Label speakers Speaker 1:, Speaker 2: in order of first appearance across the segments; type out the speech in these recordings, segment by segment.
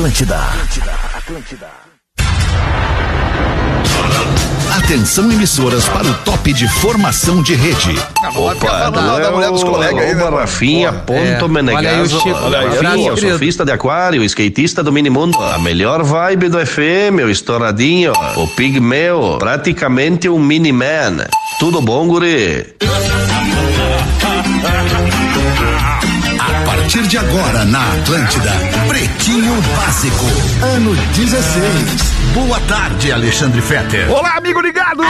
Speaker 1: Atlântida. Atlântida. Atlântida. Atenção emissoras para o top de formação de rede.
Speaker 2: Opa, é da mulher dos colegas aí, né?
Speaker 3: Rafinha, ponto
Speaker 4: É,
Speaker 3: Menegaso.
Speaker 4: olha aí o
Speaker 3: Rafinha, surfista de aquário, o skatista do minimundo, a melhor vibe do FM, o estouradinho, o pigmeu, praticamente um mini-man. Tudo bom, guri?
Speaker 1: Partir de agora na Atlântida, Pretinho Básico, ano 16. Boa tarde, Alexandre Fetter.
Speaker 2: Olá, amigo ligado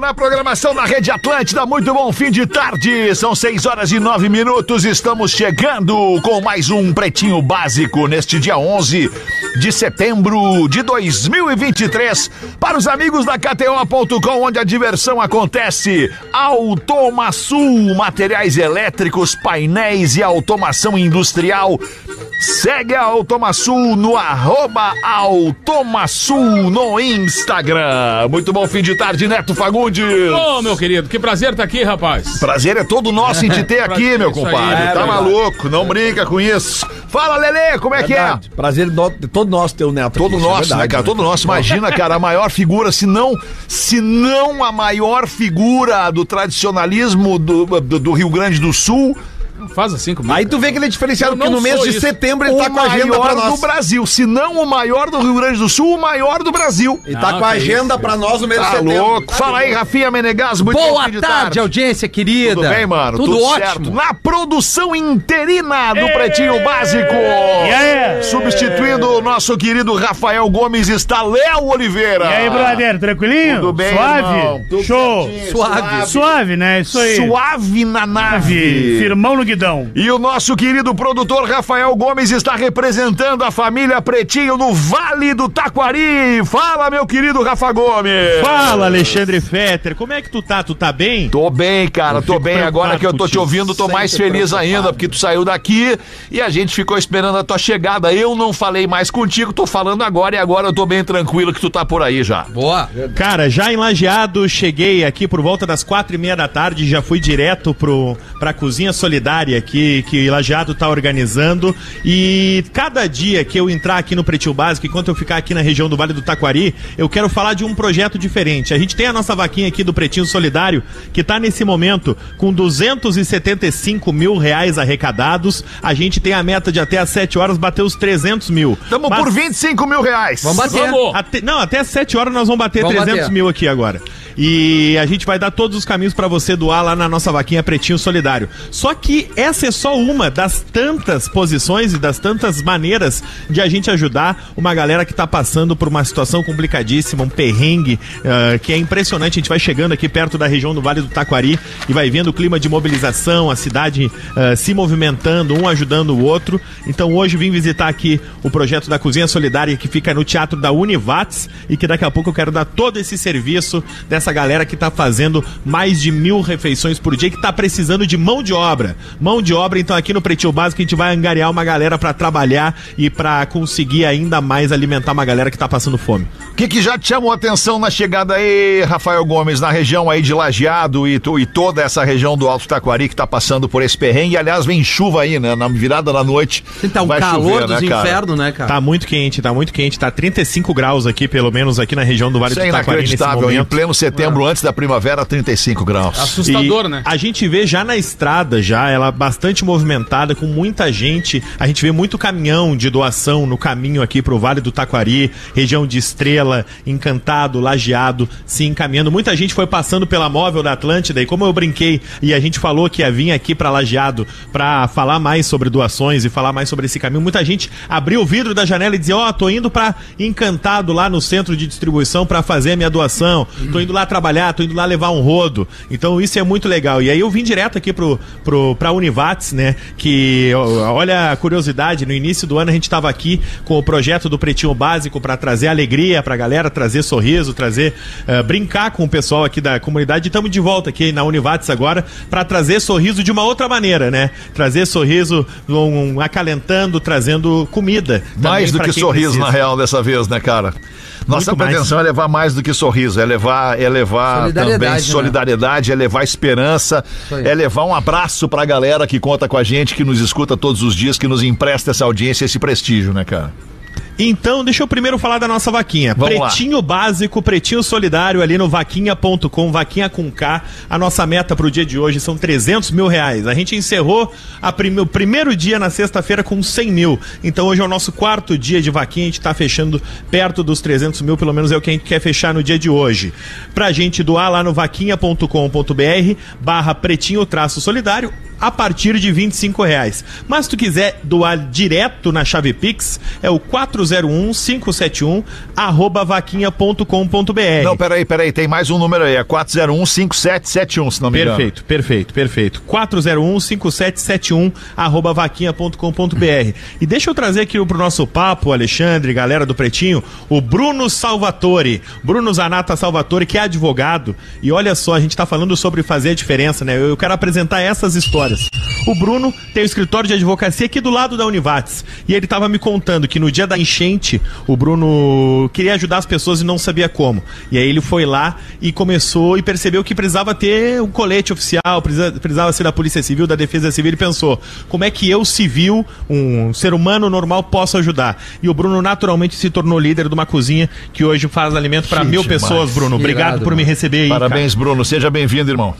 Speaker 2: na programação da Rede Atlântida. Muito bom fim de tarde. São 6 horas e 9 minutos. Estamos chegando com mais um Pretinho Básico neste dia 11 de setembro de 2023. Para os amigos da KTO.com, onde a diversão acontece. Automasul, materiais elétricos, painéis e automação industrial. Segue a Automasul no arroba No Instagram. Muito bom fim de tarde, Neto Fagundes.
Speaker 5: Ô, meu querido, que prazer estar aqui, rapaz.
Speaker 2: Prazer é todo nosso em te ter aqui,
Speaker 5: Prazer,
Speaker 2: meu
Speaker 5: aí,
Speaker 2: compadre.
Speaker 5: é
Speaker 2: tá
Speaker 5: verdade.
Speaker 2: maluco, não brinca com isso. Fala, Lelê, como é que é?
Speaker 6: Verdade. Prazer do- de todo nosso ter o Neto
Speaker 2: Todo
Speaker 6: aqui, é
Speaker 2: nosso, né,
Speaker 6: verdade,
Speaker 2: cara? Todo nosso. Imagina, cara, a maior figura, se não, se não a maior figura do tradicionalismo do, do, do Rio Grande do Sul,
Speaker 5: Não faz assim comigo.
Speaker 6: Aí tu vê que ele é diferenciado, porque no mês de
Speaker 5: isso.
Speaker 6: setembro ele
Speaker 2: o
Speaker 6: tá com a agenda pra
Speaker 2: maior
Speaker 6: nós.
Speaker 2: do Brasil. Se não o maior do Rio Grande do Sul, o maior do Brasil.
Speaker 6: Ele tá
Speaker 5: Não,
Speaker 6: com a agenda
Speaker 5: isso,
Speaker 6: pra nós no mês de
Speaker 2: Tá
Speaker 6: setembro.
Speaker 2: louco. Fala aí, Rafinha Menegas. Muito bom
Speaker 4: Boa
Speaker 2: fim de
Speaker 4: tarde, audiência querida.
Speaker 2: Tudo bem, mano?
Speaker 4: Tudo, ótimo.
Speaker 2: certo. Na produção interina do Pretinho Básico. Substituindo o nosso querido Rafael Gomes está Léo Oliveira.
Speaker 7: E aí, brother, tranquilinho?
Speaker 2: Tudo bem,
Speaker 7: Suave?
Speaker 2: irmão? Tudo
Speaker 7: Show.
Speaker 2: certinho,
Speaker 4: Suave.
Speaker 7: Suave, né? Isso aí.
Speaker 2: Suave na nave.
Speaker 7: Suave. Firmão no guidão.
Speaker 2: E o nosso querido produtor Rafael Gomes está representando a família Pretinho no Vale do Taquari. Fala, meu querido Rafa Gomes.
Speaker 7: Fala, Alexandre Fetter. Como é que tu tá? Tu tá bem?
Speaker 2: Tô bem, cara,
Speaker 7: Eu
Speaker 2: tô bem. Agora que eu tô te ouvindo, tô mais feliz ainda, porque tu saiu daqui e a gente ficou esperando a tua chegada. Eu não falei mais contigo, tô falando agora e agora eu tô bem tranquilo que tu tá por aí já.
Speaker 4: Boa.
Speaker 7: Cara, já em Lajeado, cheguei aqui por volta das quatro e meia da tarde, já fui direto pro, pra Cozinha Solidária aqui, que Lajeado tá organizando. E cada dia que eu entrar aqui no Pretinho Básico, enquanto eu ficar aqui na região do Vale do Taquari, eu quero falar de um projeto diferente. A gente tem a nossa vaquinha aqui do Pretinho Solidário, que tá nesse momento com 275 mil reais arrecadados. A gente tem a meta de até às 7 horas bater os 300 mil.
Speaker 2: Tamo
Speaker 7: Mas-
Speaker 2: por 25 mil reais.
Speaker 4: Vamos bater.
Speaker 5: Vamos.
Speaker 7: até- não, até às 7 horas nós vamos bater
Speaker 4: Vamos
Speaker 7: 300
Speaker 4: bater.
Speaker 7: mil aqui agora. E a gente vai dar todos os caminhos pra você doar lá na nossa vaquinha Pretinho Solidário. Só que essa é só uma das tantas posições e das tantas maneiras de a gente ajudar uma galera que tá passando por uma situação complicadíssima, um perrengue, ah, que é impressionante. A gente vai chegando aqui perto da região do Vale do Taquari e vai vendo o clima de mobilização, a cidade ah, se movimentando, um ajudando o outro. Então hoje vim visitar aqui o projeto da Cozinha Solidária que fica no Teatro da Univates e que daqui a pouco eu quero dar todo esse serviço dessa galera que tá fazendo mais de mil refeições por dia que tá precisando de mão de obra. Mão de obra, então aqui no Pretinho Básico a gente vai angariar uma galera pra trabalhar e pra conseguir ainda mais alimentar uma galera que tá passando fome.
Speaker 2: O que, que já te chamou a atenção na chegada aí, Rafael Gomes, na região aí de Lajeado e, tu- e toda essa região do Alto Taquari que tá passando por esse perrengue? Aliás, vem chuva aí, né? Na virada da noite.
Speaker 4: Tá um
Speaker 2: vai
Speaker 4: calor
Speaker 2: chover,
Speaker 4: dos
Speaker 2: né, cara?
Speaker 4: infernos, né, cara?
Speaker 7: Tá muito quente, tá muito quente, tá 35 graus aqui, pelo menos aqui na região do Vale
Speaker 2: Isso é
Speaker 7: do Taquari nesse
Speaker 2: inacreditável. Em pleno setembro, antes da primavera, 35 graus.
Speaker 5: Assustador,
Speaker 7: E
Speaker 5: né?
Speaker 7: A gente vê já na estrada, já, ela bastante movimentada, com muita gente. A gente vê muito caminhão de doação no caminho aqui pro Vale do Taquari, região de Estrela, Encantado, Lajeado, se encaminhando. Muita gente foi passando pela móvel da Atlântida e como eu brinquei e a gente falou que ia vir aqui pra Lajeado pra falar mais sobre doações e falar mais sobre esse caminho, muita gente abriu o vidro da janela e dizia: Ó, tô indo pra Encantado lá no centro de distribuição pra fazer a minha doação, tô indo lá trabalhar, tô indo lá levar um rodo. Então isso é muito legal. E aí eu vim direto aqui pro, pro, pra Univates, né? Que olha a curiosidade, no início do ano a gente tava aqui com o projeto do Pretinho Básico pra trazer alegria pra galera, trazer sorriso, trazer eh, brincar com o pessoal aqui da comunidade. Estamos de volta aqui na Univates agora pra trazer sorriso de uma outra maneira, né? Trazer sorriso um, acalentando, trazendo comida.
Speaker 2: Mais do que sorriso,
Speaker 7: precisa.
Speaker 2: na real, dessa vez, né, cara? Nossa
Speaker 7: Muito mais.
Speaker 2: pretensão é levar mais do que sorriso, é levar, é levar
Speaker 4: Solidariedade,
Speaker 2: também
Speaker 4: né?
Speaker 2: solidariedade, é levar esperança, é levar um abraço pra galera que conta com a gente, que nos escuta todos os dias, que nos empresta essa audiência, esse prestígio, né, cara?
Speaker 7: Então, deixa eu primeiro falar da nossa vaquinha.
Speaker 2: Vamos lá.
Speaker 7: pretinho básico, pretinho solidário ali no vaquinha.com, vaquinha com K. A nossa meta pro dia de hoje são 300 mil reais. A gente encerrou a prime- o primeiro dia na sexta-feira com 100 mil. Então hoje é o nosso quarto dia de vaquinha, a gente tá fechando perto dos 300 mil, pelo menos é o que a gente quer fechar no dia de hoje. Pra gente doar lá no vaquinha.com.br barra pretinho traço solidário a partir de 25 reais. Mas se tu quiser doar direto na chave Pix, é o 401-571 arroba vaquinha.com.br.
Speaker 2: Não, peraí, peraí, tem mais um número aí, é 4015771, se não me engano.
Speaker 7: Perfeito, perfeito, perfeito. 401-5771, arroba vaquinha.com.br. E deixa eu trazer aqui pro nosso papo, Alexandre, galera do Pretinho, o Bruno Salvatore. Bruno Zanata Salvatore, que é advogado. E olha só, a gente tá falando sobre fazer a diferença, né? Eu eu quero apresentar essas histórias. O Bruno tem o escritório de advocacia aqui do lado da Univates. E ele tava me contando que no dia da enchente, o Bruno queria ajudar as pessoas e não sabia como. E aí ele foi lá e começou e percebeu que precisava ter um colete oficial, precisa- precisava ser da Polícia Civil, da Defesa Civil. Ele pensou, como é que eu, civil, um ser humano normal, posso ajudar? E o Bruno naturalmente se tornou líder de uma cozinha que hoje faz alimento para mil
Speaker 2: demais.
Speaker 7: pessoas, Bruno. Obrigado
Speaker 4: Irado,
Speaker 7: por me
Speaker 4: mano.
Speaker 7: receber aí. cara.
Speaker 2: Parabéns, Bruno, seja bem-vindo, irmão.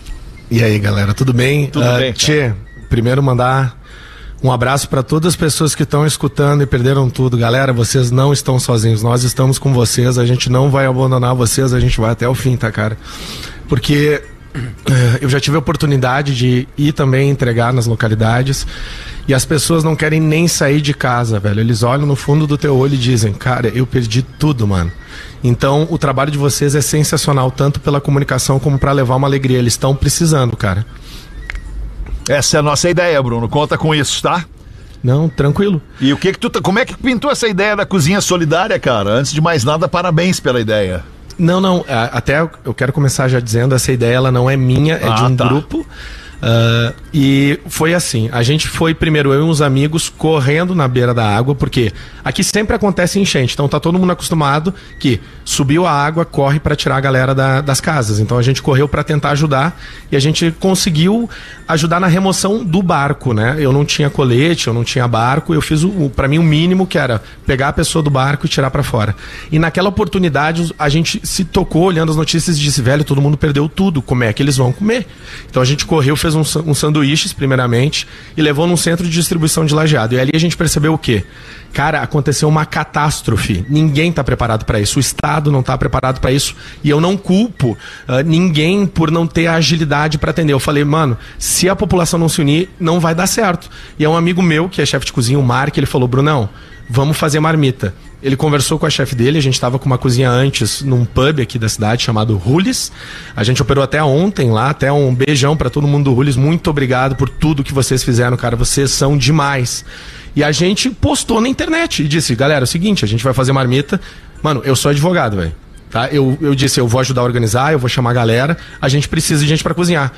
Speaker 4: E aí, galera, tudo bem?
Speaker 2: Tudo
Speaker 4: Ah,
Speaker 2: bem, cara.
Speaker 4: Tchê, primeiro mandar um abraço para todas as pessoas que estão escutando e perderam tudo. Galera, vocês não estão sozinhos. Nós estamos com vocês. A gente não vai abandonar vocês. A gente vai até o fim, tá, cara? Porque eh, eu já tive a oportunidade de ir também entregar nas localidades e as pessoas não querem nem sair de casa, velho. Eles olham no fundo do teu olho e dizem: Cara, eu perdi tudo, mano. Então, o trabalho de vocês é sensacional, tanto pela comunicação como para levar uma alegria. Eles estão precisando, cara.
Speaker 2: Essa é a nossa ideia, Bruno. Conta com isso, tá?
Speaker 4: Não, tranquilo.
Speaker 2: E o que que tu, tá- como é que pintou essa ideia da cozinha solidária, cara? Antes de mais nada, parabéns pela ideia.
Speaker 4: Não, não. Até eu quero começar já dizendo, essa ideia ela não é minha, é
Speaker 2: Ah,
Speaker 4: de um
Speaker 2: tá.
Speaker 4: grupo. Ah, e foi assim, a gente foi primeiro eu e uns amigos correndo na beira da água, porque aqui sempre acontece enchente, então tá todo mundo acostumado que subiu a água, corre para tirar a galera da- das casas. Então a gente correu para tentar ajudar e a gente conseguiu ajudar na remoção do barco, né? Eu não tinha colete, eu não tinha barco, eu fiz o, para mim o mínimo que era pegar a pessoa do barco e tirar para fora. E naquela oportunidade a gente se tocou olhando as notícias e disse, velho, todo mundo perdeu tudo, como é que eles vão comer? Então a gente correu, fez sa- um sanduíches primeiramente e levou num centro de distribuição de lajeado. E ali a gente percebeu o quê? Cara, aconteceu uma catástrofe. Ninguém está preparado para isso. O Estado não está preparado para isso. E eu não culpo ah, ninguém por não ter a agilidade para atender. Eu falei, mano, se a população não se unir, não vai dar certo. E é um amigo meu, que é chefe de cozinha, o Mark, ele falou, Brunão, vamos fazer marmita. Ele conversou com a chefe dele, a gente estava com uma cozinha antes num pub aqui da cidade chamado Rules. A gente operou até ontem lá, até um beijão para todo mundo do Rules. Muito obrigado por tudo que vocês fizeram, cara. Vocês são demais. E a gente postou na internet e disse, galera, é o seguinte, a gente vai fazer marmita. Mano, eu sou advogado, velho. Tá? Eu, eu disse, eu vou ajudar a organizar, eu vou chamar a galera, a gente precisa de gente para cozinhar.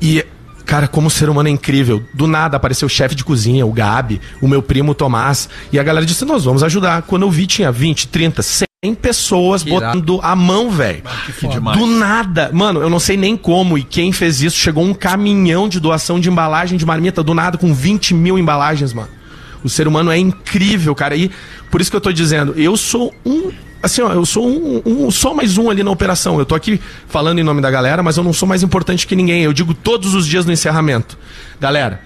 Speaker 4: E, cara, como ser humano é incrível. Do nada apareceu o chefe de cozinha, o Gabi, o meu primo o Tomás. E a galera disse: Nós vamos ajudar. Quando eu vi, tinha 20, 30, 100 pessoas botando a mão, velho.
Speaker 2: demais.
Speaker 4: Do nada. Mano, eu não sei nem como. E quem fez isso chegou um caminhão de doação de embalagem de marmita do nada com 20 mil embalagens, mano. O ser humano é incrível, cara. E por isso que eu tô dizendo, eu sou um. Assim, ó, eu sou um, um- só mais um ali na operação. Eu tô aqui falando em nome da galera, mas eu não sou mais importante que ninguém. Eu digo todos os dias no encerramento. Galera,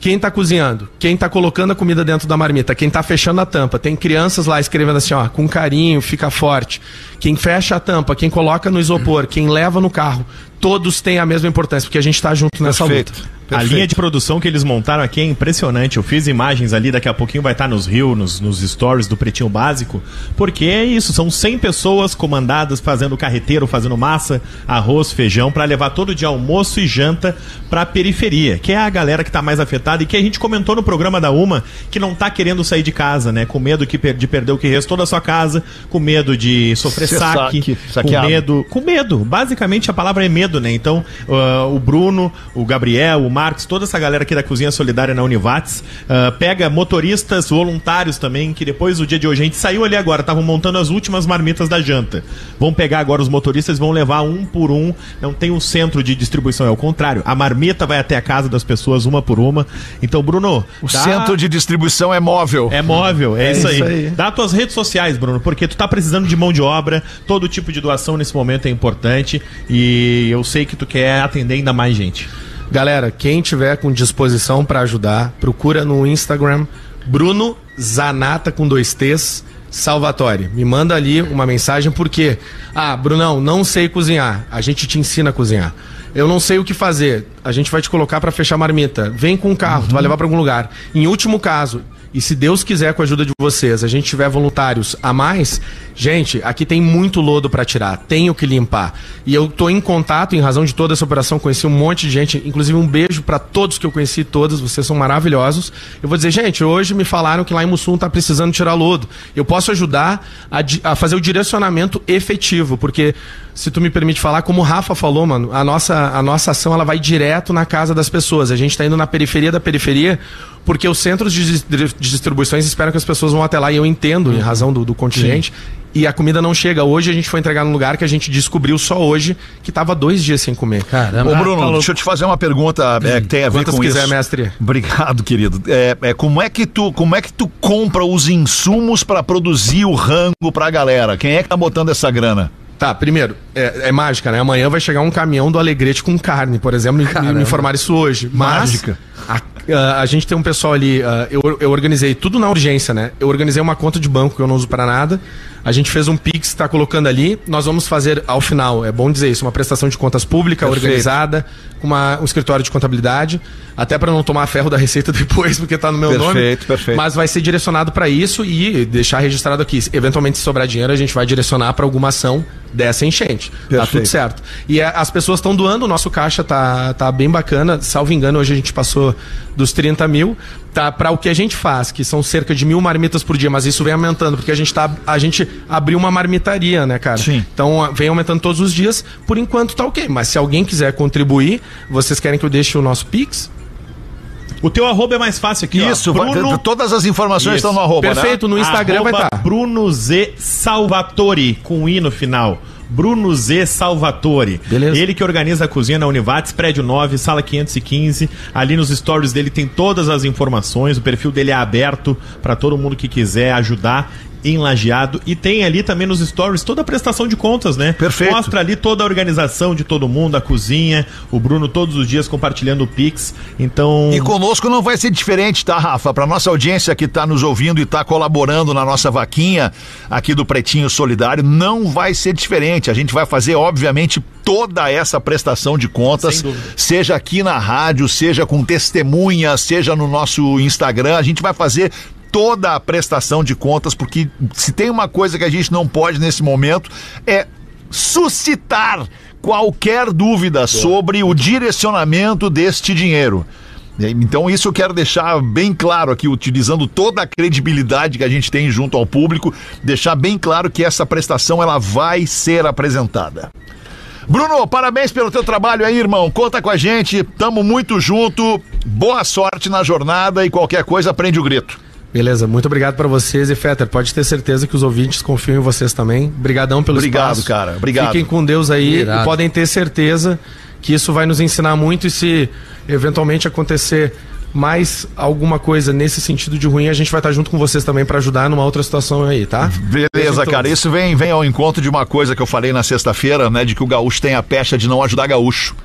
Speaker 4: quem tá cozinhando, quem tá colocando a comida dentro da marmita, quem tá fechando a tampa, tem crianças lá escrevendo assim, ó, com carinho, fica forte. Quem fecha a tampa, quem coloca no isopor, quem leva no carro, todos têm a mesma importância, porque a gente tá junto nessa
Speaker 2: Perfeito.
Speaker 4: luta.
Speaker 7: A linha de produção que eles montaram aqui é impressionante. Eu fiz imagens ali, daqui a pouquinho vai estar nos rios, nos, nos stories do Pretinho Básico. Porque é isso, são 100 pessoas comandadas fazendo carreteiro, fazendo massa, arroz, feijão, para levar todo dia almoço e janta pra periferia, que é a galera que tá mais afetada e que a gente comentou no programa da Uma, que não tá querendo sair de casa, né? Com medo que per- de perder o que restou da sua casa, com medo de sofrer saque,
Speaker 2: saque,
Speaker 7: com medo, com medo. Basicamente a palavra é medo né? Então, ah, o Bruno, o Gabriel, o Marcos, toda essa galera aqui da Cozinha Solidária na Univates, ah, pega motoristas voluntários também, que depois do dia de hoje, a gente saiu ali agora, estavam montando as últimas marmitas da janta. Vão pegar agora os motoristas, vão levar um por um, não tem um centro de distribuição, é o contrário. A marmita vai até a casa das pessoas, uma por uma. Então, Bruno,
Speaker 2: O centro de distribuição é móvel.
Speaker 7: é móvel, é, isso,
Speaker 6: isso
Speaker 7: aí.
Speaker 6: aí.
Speaker 7: Dá tuas redes sociais, Bruno, porque tu tá precisando de mão de obra, todo tipo de doação nesse momento é importante e eu sei que tu quer atender ainda mais gente.
Speaker 4: Galera, quem tiver com disposição pra ajudar, procura no Instagram Bruno Zanata com dois T's Salvatore. Me manda ali uma mensagem porque, ah, Brunão, não sei cozinhar. A gente te ensina a cozinhar. Eu não sei o que fazer. A gente vai te colocar pra fechar a marmita. Vem com o carro, tu vai levar pra algum lugar. Em último caso, e se Deus quiser, com a ajuda de vocês, a gente tiver voluntários a mais, gente, aqui tem muito lodo pra tirar, tenho que limpar. E eu tô em contato, em razão de toda essa operação, conheci um monte de gente, inclusive um beijo pra todos que eu conheci, todos, vocês são maravilhosos. Eu vou dizer, gente, hoje me falaram que lá em Mussum tá precisando tirar lodo. Eu posso ajudar a, a fazer o direcionamento efetivo, porque se tu me permite falar, como o Rafa falou, mano, a nossa, a nossa ação ela vai direto na casa das pessoas. A gente tá indo na periferia da periferia, porque os centros de dis- de distribuições esperam que as pessoas vão até lá, e eu entendo, em razão do, do contingente. E a comida não chega. Hoje a gente foi entregar num lugar que a gente descobriu só hoje que tava dois dias sem comer.
Speaker 2: Ô, Bruno, deixa eu te fazer uma pergunta é, que tem a ver
Speaker 4: Quantas
Speaker 2: com
Speaker 4: quiser,
Speaker 2: isso.
Speaker 4: mestre.
Speaker 2: Obrigado, querido. É, é, como, é que tu, como é que tu compra os insumos pra produzir o rango pra galera? Quem é que tá botando essa grana?
Speaker 4: Tá, primeiro, é, é mágica, né? Amanhã vai chegar um caminhão do Alegrete com carne, por exemplo, me, me informaram isso hoje. Mas
Speaker 2: Mágica.
Speaker 4: A, a- gente tem um pessoal ali, ah, eu, eu organizei tudo na urgência, né? Eu organizei uma conta de banco que eu não uso para nada. A gente fez um Pix, tá colocando ali. Nós vamos fazer, ao final, é bom dizer isso, uma prestação de contas pública,
Speaker 2: Perfeito.
Speaker 4: organizada, com uma- um escritório de contabilidade. Até para não tomar ferro da receita depois, porque tá no meu nome.
Speaker 2: Perfeito, perfeito.
Speaker 4: Mas vai ser direcionado para isso e deixar registrado aqui. Eventualmente, se sobrar dinheiro, a gente vai direcionar para alguma ação dessa enchente. Tá
Speaker 2: Perfeito.
Speaker 4: tudo certo. E a- as pessoas estão doando, o nosso caixa tá, tá bem bacana. Salvo engano, hoje a gente passou dos 30 mil. Tá para o que a gente faz, que são cerca de mil marmitas por dia, mas isso vem aumentando, porque a gente, tá, a gente abriu uma marmitaria, né, cara?
Speaker 2: Sim.
Speaker 4: Então vem aumentando todos os dias. Por enquanto tá ok. Mas se alguém quiser contribuir, vocês querem que eu deixe o nosso Pix?
Speaker 7: O teu arroba é mais fácil aqui, ó.
Speaker 2: Isso, vai-
Speaker 7: Bruno...
Speaker 2: todas as informações
Speaker 7: Isso.
Speaker 2: estão no arroba,
Speaker 4: Perfeito,
Speaker 2: né?
Speaker 4: no Instagram vai
Speaker 7: Arroba
Speaker 4: estar.
Speaker 7: Bruno Z Salvatore, com I no final. Bruno Z Salvatore.
Speaker 4: Beleza.
Speaker 7: Ele que organiza a cozinha na Univates, prédio 9, sala 515. Ali nos stories dele tem todas as informações. O perfil dele é aberto para todo mundo que quiser ajudar em Lajeado. E tem ali também nos stories toda a prestação de contas, né?
Speaker 2: Perfeito.
Speaker 7: Mostra ali toda a organização de todo mundo, a cozinha, o Bruno todos os dias compartilhando o Pix. Então.
Speaker 2: E conosco não vai ser diferente, tá, Rafa? Para nossa audiência que está nos ouvindo e está colaborando na nossa vaquinha aqui do Pretinho Solidário, não vai ser diferente. A gente vai fazer, obviamente, toda essa prestação de contas, seja aqui na rádio, seja com testemunha, seja no nosso Instagram. A gente vai fazer toda a prestação de contas, porque se tem uma coisa que a gente não pode nesse momento é suscitar qualquer dúvida sobre o direcionamento deste dinheiro. Então, isso eu quero deixar bem claro aqui, utilizando toda a credibilidade que a gente tem junto ao público, deixar bem claro que essa prestação ela vai ser apresentada. Bruno, parabéns pelo teu trabalho aí, irmão. Conta com a gente, tamo muito junto. Boa sorte na jornada e qualquer coisa prende o grito.
Speaker 4: Beleza, muito obrigado pra vocês e Fetter, pode ter certeza que os ouvintes confiam em vocês também. Obrigadão pelo
Speaker 2: Obrigado,
Speaker 4: espaço.
Speaker 2: cara, obrigado.
Speaker 4: Fiquem com Deus aí
Speaker 6: Irado.
Speaker 4: e podem ter certeza que isso vai nos ensinar muito e se eventualmente acontecer mais alguma coisa nesse sentido de ruim, a gente vai estar junto com vocês também pra ajudar numa outra situação aí, tá?
Speaker 2: Beleza, cara. Isso vem, vem ao encontro de uma coisa que eu falei na sexta-feira, né? De que o gaúcho tem a pecha de não ajudar gaúcho.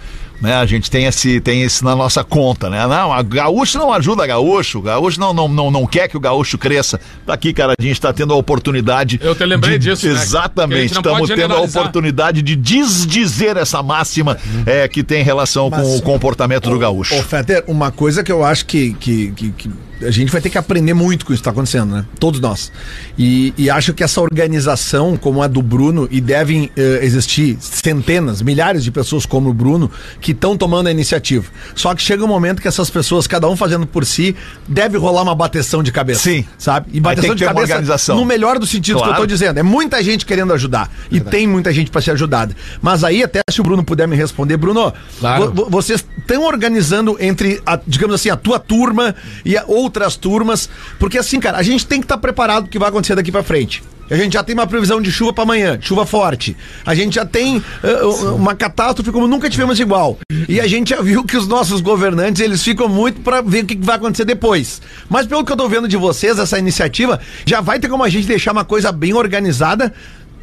Speaker 2: Né, a gente tem esse, tem esse na nossa conta, né? Não, a gaúcho não ajuda gaúcho, o gaúcho não, não, não, não quer que o gaúcho cresça. Aqui, cara, a gente está tendo a oportunidade.
Speaker 5: Eu te lembrei
Speaker 2: de-
Speaker 5: disso, né?
Speaker 2: Exatamente,
Speaker 5: não
Speaker 2: estamos tendo a oportunidade de desdizer essa máxima é, que tem relação com
Speaker 6: Mas-
Speaker 2: o comportamento do gaúcho.
Speaker 6: Ô, Fetter, uma coisa que eu acho que, que, que, que a gente vai ter que aprender muito com isso que está acontecendo, né? Todos nós. E, e acho que essa organização, como a do Bruno, e devem eh, existir centenas, milhares de pessoas como o Bruno, que estão tomando a iniciativa. Só que chega um momento que essas pessoas, cada um fazendo por si, deve rolar uma bateção de cabeça.
Speaker 2: Sim.
Speaker 6: Sabe? E bateção de cabeça
Speaker 2: organização.
Speaker 6: no melhor dos sentidos
Speaker 2: Claro.
Speaker 6: que eu tô dizendo. É muita gente querendo ajudar. E tem muita gente para ser ajudada. Mas aí, até se o Bruno puder me responder, Bruno,
Speaker 4: Claro.
Speaker 6: vo- vo- vocês estão organizando entre, a- digamos assim, a tua turma e a outras turmas, porque assim, cara, a gente tem que estar preparado pro que vai acontecer daqui pra frente. A gente já tem uma previsão de chuva pra amanhã, chuva forte. A gente já tem uh, uh, uma catástrofe como nunca tivemos igual. E a gente já viu que os nossos governantes, eles ficam muito pra ver o que vai acontecer depois. Mas pelo que eu tô vendo de vocês, essa iniciativa já vai ter como a gente deixar uma coisa bem organizada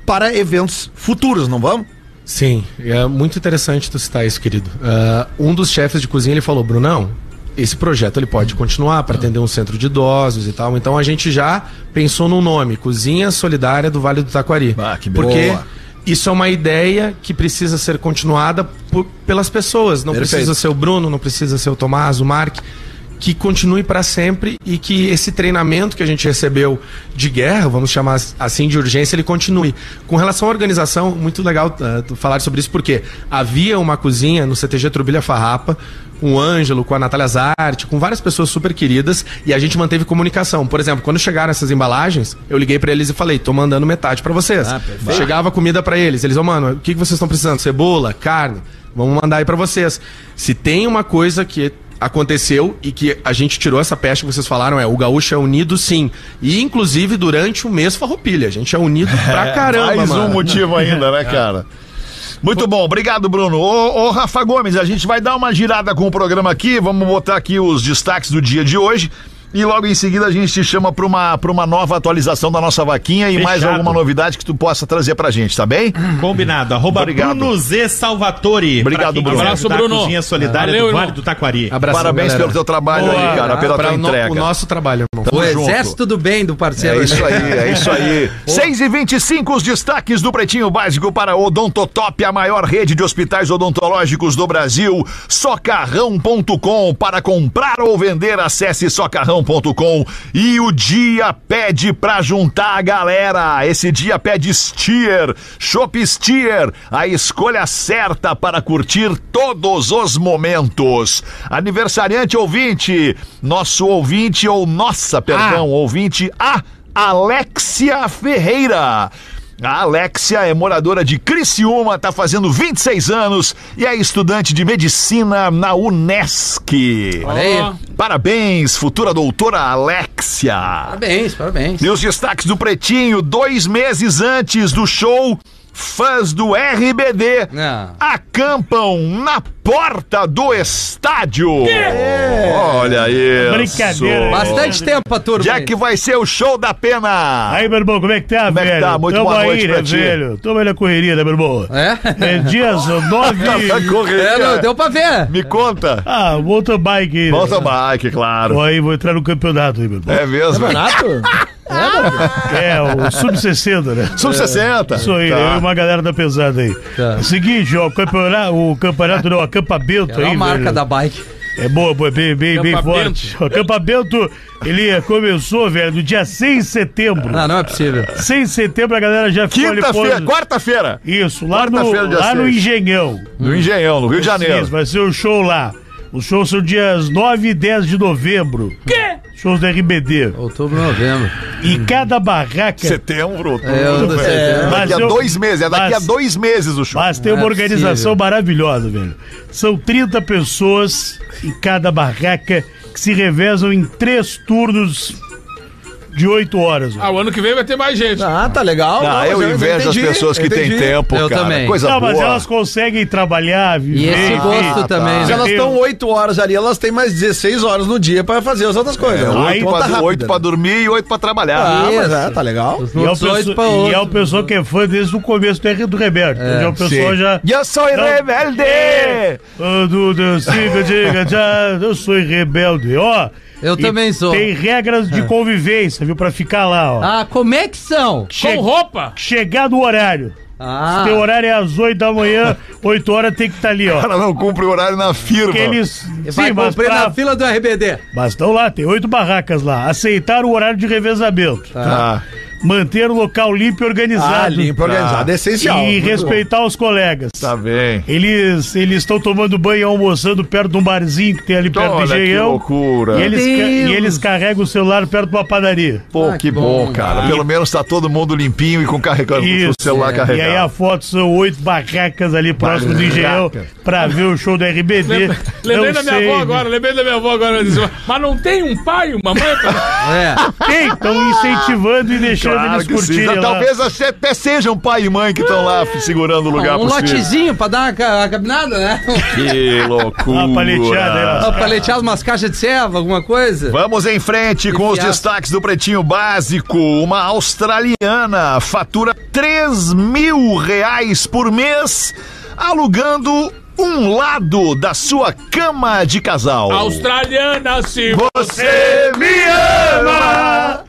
Speaker 6: para eventos futuros, não vamos?
Speaker 4: Sim, é muito interessante tu citar isso, querido. Ah, um dos chefes de cozinha ele falou, Brunão, esse projeto ele pode continuar para atender um centro de idosos e tal. Então a gente já pensou no nome, Cozinha Solidária do Vale do Taquari.
Speaker 2: Ah, que
Speaker 4: porque
Speaker 2: boa.
Speaker 4: isso é uma ideia que precisa ser continuada por- pelas pessoas. Não
Speaker 6: Perfeito.
Speaker 4: precisa ser o Bruno, não precisa ser o Tomás, o Mark. Que continue para sempre e que esse treinamento que a gente recebeu de guerra, vamos chamar assim de urgência, ele continue. Com relação à organização, muito legal uh, falar sobre isso, porque havia uma cozinha no CTG Trubilha Farrapa, com o Ângelo, com a Natália Zarte, com várias pessoas super queridas, e a gente manteve comunicação. Por exemplo, quando chegaram essas embalagens, eu liguei para eles e falei: tô mandando metade para vocês. Chegava comida para eles. Eles, ô mano, o que, que vocês estão precisando? Cebola, carne? Vamos mandar aí para vocês. Se tem uma coisa que aconteceu e que a gente tirou essa peste que vocês falaram é o gaúcho é unido sim. E inclusive durante o mês farroupilha. A gente é unido pra caramba,
Speaker 2: Mais
Speaker 4: mano.
Speaker 2: um motivo ainda, né, cara? Muito bom, obrigado, Bruno. Ô, ô, Rafa Gomes, a gente vai dar uma girada com o programa aqui, vamos botar aqui os destaques do dia de hoje. E logo em seguida a gente te chama para uma, pra uma nova atualização da nossa vaquinha e mais
Speaker 7: Fechado.
Speaker 2: alguma novidade que tu possa trazer pra gente, tá bem?
Speaker 7: Combinado. Arroba
Speaker 2: Obrigado.
Speaker 7: Bruno Z Salvatore.
Speaker 2: Obrigado, Bruno.
Speaker 5: Abraço, Bruno.
Speaker 7: Cozinha Solidária
Speaker 5: Valeu,
Speaker 7: do Vale
Speaker 5: irmão.
Speaker 7: do Taquari.
Speaker 4: Abração,
Speaker 2: Parabéns
Speaker 4: galera.
Speaker 2: pelo teu trabalho
Speaker 4: Boa,
Speaker 2: aí, cara, pela tua
Speaker 4: o no-
Speaker 2: entrega.
Speaker 4: o nosso trabalho, irmão.
Speaker 2: Tamo
Speaker 8: O
Speaker 2: junto.
Speaker 8: exército do bem do parceiro.
Speaker 2: É isso aí, é isso aí. 6 e 25 os destaques do Pretinho Básico para Odontotop, a maior rede de hospitais odontológicos do Brasil. Socarrão.com. Para comprar ou vender, acesse E o dia pede pra juntar a galera. Esse dia pede Stier, Shop Stier, a escolha certa para curtir todos os momentos. Aniversariante ouvinte, nosso ouvinte ou nossa, perdão, ouvinte a Alexia Ferreira. A Alexia é moradora de Criciúma, está fazendo 26 anos e é estudante de medicina na Unesc.
Speaker 8: Olha aí.
Speaker 2: Parabéns, futura doutora Alexia.
Speaker 8: Parabéns, parabéns.
Speaker 2: E os destaques do Pretinho, dois meses antes do show, fãs do RBD
Speaker 8: Não.
Speaker 2: acampam na porta do estádio. Olha isso.
Speaker 9: Brincadeira.
Speaker 8: Bastante tempo turma.
Speaker 2: É
Speaker 8: aí.
Speaker 2: que vai ser o show da pena?
Speaker 9: Aí, meu irmão, como é que tá,
Speaker 2: Como é que
Speaker 9: velho?
Speaker 2: tá? Muito
Speaker 9: Tamo
Speaker 2: boa
Speaker 9: aí,
Speaker 2: noite
Speaker 9: né,
Speaker 2: pra ti.
Speaker 9: velho? Tamo aí na correria, né, meu irmão?
Speaker 8: É?
Speaker 9: É dias 9...
Speaker 2: Tá correndo,
Speaker 8: É, não, deu pra ver.
Speaker 2: Me conta.
Speaker 9: Ah, mountain bike aí. né?
Speaker 2: Bike, claro.
Speaker 9: Ó, aí, vou entrar no campeonato aí, meu irmão.
Speaker 2: É mesmo?
Speaker 6: Renato?
Speaker 9: É, o Sub-60, né?
Speaker 2: Sub-60.
Speaker 9: Isso aí,
Speaker 2: Tá.
Speaker 9: eu e uma galera da pesada aí.
Speaker 8: Tá.
Speaker 9: É o seguinte, ó, o campeonato, o campeonato não, o acampamento
Speaker 8: É
Speaker 9: aí,
Speaker 8: a marca
Speaker 9: velho.
Speaker 8: da bike.
Speaker 9: É boa, boa, bem, bem, bem forte. O acampamento, ele começou, velho, no dia 6 de setembro.
Speaker 8: Não, não é possível.
Speaker 9: 6 de setembro a galera já ficou ali
Speaker 2: Quinta-feira, quarta-feira.
Speaker 9: Isso, lá no,
Speaker 2: Quarta-feira, dia
Speaker 9: lá no. Engenhão.
Speaker 2: No Engenhão, no Rio de Janeiro.
Speaker 9: Isso, vai ser o show lá. Os shows são dias 9 e 10 de novembro. Quê? Shows da RBD.
Speaker 8: Outubro, novembro.
Speaker 9: E cada barraca.
Speaker 2: Setembro, outubro.
Speaker 8: É.
Speaker 2: É, daqui a dois meses, é daqui a
Speaker 9: mas-
Speaker 2: dois meses o show.
Speaker 9: Mas tem
Speaker 8: Não
Speaker 9: uma
Speaker 8: é
Speaker 9: organização maravilhosa, velho. São 30 pessoas em cada barraca que se revezam em três turnos de 8 horas.
Speaker 5: Ah, o ano que vem vai ter mais gente.
Speaker 6: Ah, tá legal.
Speaker 2: Ah,
Speaker 6: Não,
Speaker 2: eu
Speaker 6: mas
Speaker 2: invejo as
Speaker 6: entendi,
Speaker 2: pessoas que têm
Speaker 6: entendi.
Speaker 2: tempo,
Speaker 8: Eu
Speaker 2: cara.
Speaker 8: também.
Speaker 2: Coisa
Speaker 9: Não, mas
Speaker 2: boa.
Speaker 9: elas conseguem trabalhar, viver.
Speaker 8: E esse gosto também,
Speaker 6: Se
Speaker 8: né?
Speaker 6: elas estão 8 horas ali, elas têm mais 16 horas no dia pra fazer as outras coisas.
Speaker 2: É,
Speaker 6: Aí
Speaker 2: oito,
Speaker 6: conta
Speaker 2: pra,
Speaker 6: rápida,
Speaker 2: oito pra
Speaker 6: né?
Speaker 2: dormir e oito pra trabalhar.
Speaker 6: Ah, mas é, tá legal.
Speaker 9: E é, o pessoa,
Speaker 8: pra
Speaker 9: e é o pessoal que é fã desde o começo do R do Rebelde. é o pessoal já.
Speaker 2: Eu sou
Speaker 9: Não.
Speaker 2: rebelde!
Speaker 9: Ah, já, eu sou rebelde. Ó.
Speaker 8: Eu
Speaker 9: e
Speaker 8: também sou.
Speaker 9: Tem regras de convivência, viu? Pra ficar lá, ó.
Speaker 8: Ah, como é que são?
Speaker 9: Che-
Speaker 5: Com roupa.
Speaker 9: Chegar no horário.
Speaker 8: Ah,
Speaker 9: Teu horário é às 8 da manhã, 8 horas tem que estar ali,
Speaker 2: O
Speaker 9: ó.
Speaker 2: cara não cumpre o horário na firma.
Speaker 9: Porque eles.
Speaker 8: vai
Speaker 9: Sim, mas
Speaker 8: cumprir
Speaker 9: pra-
Speaker 8: na fila do RBD.
Speaker 9: Mas estão lá, tem oito barracas lá. Aceitar o horário de revezamento.
Speaker 2: Tá.
Speaker 9: Manter o local limpo e organizado.
Speaker 6: Ah, limpo, organizado. É essencial.
Speaker 9: E respeitar os colegas.
Speaker 2: Tá bem.
Speaker 9: Eles eles estão tomando banho e almoçando perto de um barzinho que tem ali perto
Speaker 2: Olha
Speaker 9: do
Speaker 2: que
Speaker 9: engenhão.
Speaker 2: loucura.
Speaker 9: E eles, e eles carregam o celular perto de uma padaria.
Speaker 2: Pô,
Speaker 8: Ah,
Speaker 2: que
Speaker 8: que
Speaker 2: bom,
Speaker 8: bom.
Speaker 2: cara. Pelo menos tá todo mundo limpinho e com carregando
Speaker 9: Isso,
Speaker 2: o celular
Speaker 8: é.
Speaker 2: carregado.
Speaker 9: E aí a foto são oito barracas ali próximo do engenhão pra ver o show do RBD.
Speaker 5: Lembra- Lembrei da minha avó agora, lembrei da minha avó agora. disse, Mas não tem um pai, uma mãe? pra-"
Speaker 8: É.
Speaker 9: Tem, estão incentivando e deixando
Speaker 2: Claro
Speaker 9: eles curtirem lá.
Speaker 2: Talvez até sejam pai e mãe que estão lá segurando o lugar
Speaker 8: um lotezinho pra dar uma, ca- uma cabinada, né?
Speaker 2: Que loucura.
Speaker 9: Uma paleteada aí, ó.
Speaker 8: Pra paletear umas caixas de ceva, alguma coisa.
Speaker 2: Vamos em frente com os destaques do Pretinho Básico. Uma australiana fatura 3 mil reais por mês alugando um lado da sua cama de casal.
Speaker 5: Australiana, se
Speaker 2: Você me ama!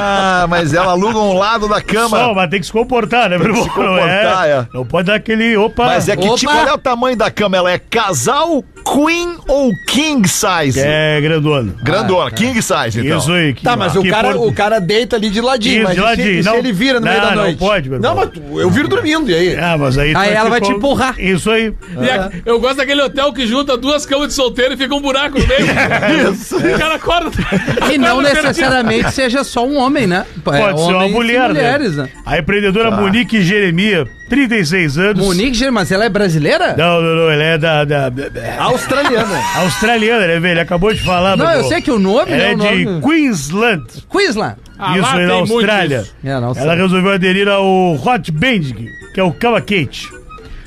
Speaker 2: Ah, mas ela aluga um lado da
Speaker 9: Só,
Speaker 2: cama.
Speaker 9: mas tem que se comportar, né, meu irmão?
Speaker 2: se comportar,
Speaker 9: não,
Speaker 2: é.
Speaker 9: não pode dar aquele. Opa!
Speaker 2: Mas é que
Speaker 8: Opa!
Speaker 2: tipo, qual é o tamanho da cama? Ela é casal, queen ou king size?
Speaker 9: É grandona.
Speaker 2: Grandona, king size então.
Speaker 9: Isso aí. que-
Speaker 6: Tá, mas o cara,
Speaker 9: por-
Speaker 6: o cara deita ali de ladinho.
Speaker 9: Isso,
Speaker 6: mas
Speaker 9: de
Speaker 6: e se-
Speaker 9: ladinho,
Speaker 6: e se,
Speaker 9: não.
Speaker 6: ele vira no meio
Speaker 9: Não,
Speaker 6: da
Speaker 9: não
Speaker 6: noite?
Speaker 9: pode, meu
Speaker 6: Não, mas eu viro dormindo, e aí?
Speaker 9: Ah, mas aí.
Speaker 8: Aí ela vai te empurrar.
Speaker 9: Isso aí.
Speaker 5: E a- eu gosto daquele hotel que junta duas camas de solteiro e fica um buraco no meio. Isso. O cara acorda.
Speaker 8: E não necessariamente seja só um homem, né?
Speaker 9: Pode ser uma
Speaker 8: e
Speaker 9: mulher,
Speaker 8: mulheres,
Speaker 9: né?
Speaker 8: né?
Speaker 9: A empreendedora
Speaker 2: Tá.
Speaker 9: Monique Jeremia, 36 anos.
Speaker 8: Monique, gente, mas ela é brasileira?
Speaker 9: Não, não, não, ela é da, da-
Speaker 6: Australiana.
Speaker 9: australiana, né, velho? Acabou de falar.
Speaker 8: Não, eu sei que o nome,
Speaker 9: Ela
Speaker 8: né?
Speaker 9: é
Speaker 8: o
Speaker 9: de
Speaker 8: nome...
Speaker 9: Queensland.
Speaker 8: Queensland.
Speaker 5: Ah,
Speaker 9: isso aí na Austrália.
Speaker 8: É, não sei.
Speaker 9: Ela resolveu aderir ao Hot Bending, que é o cama quente.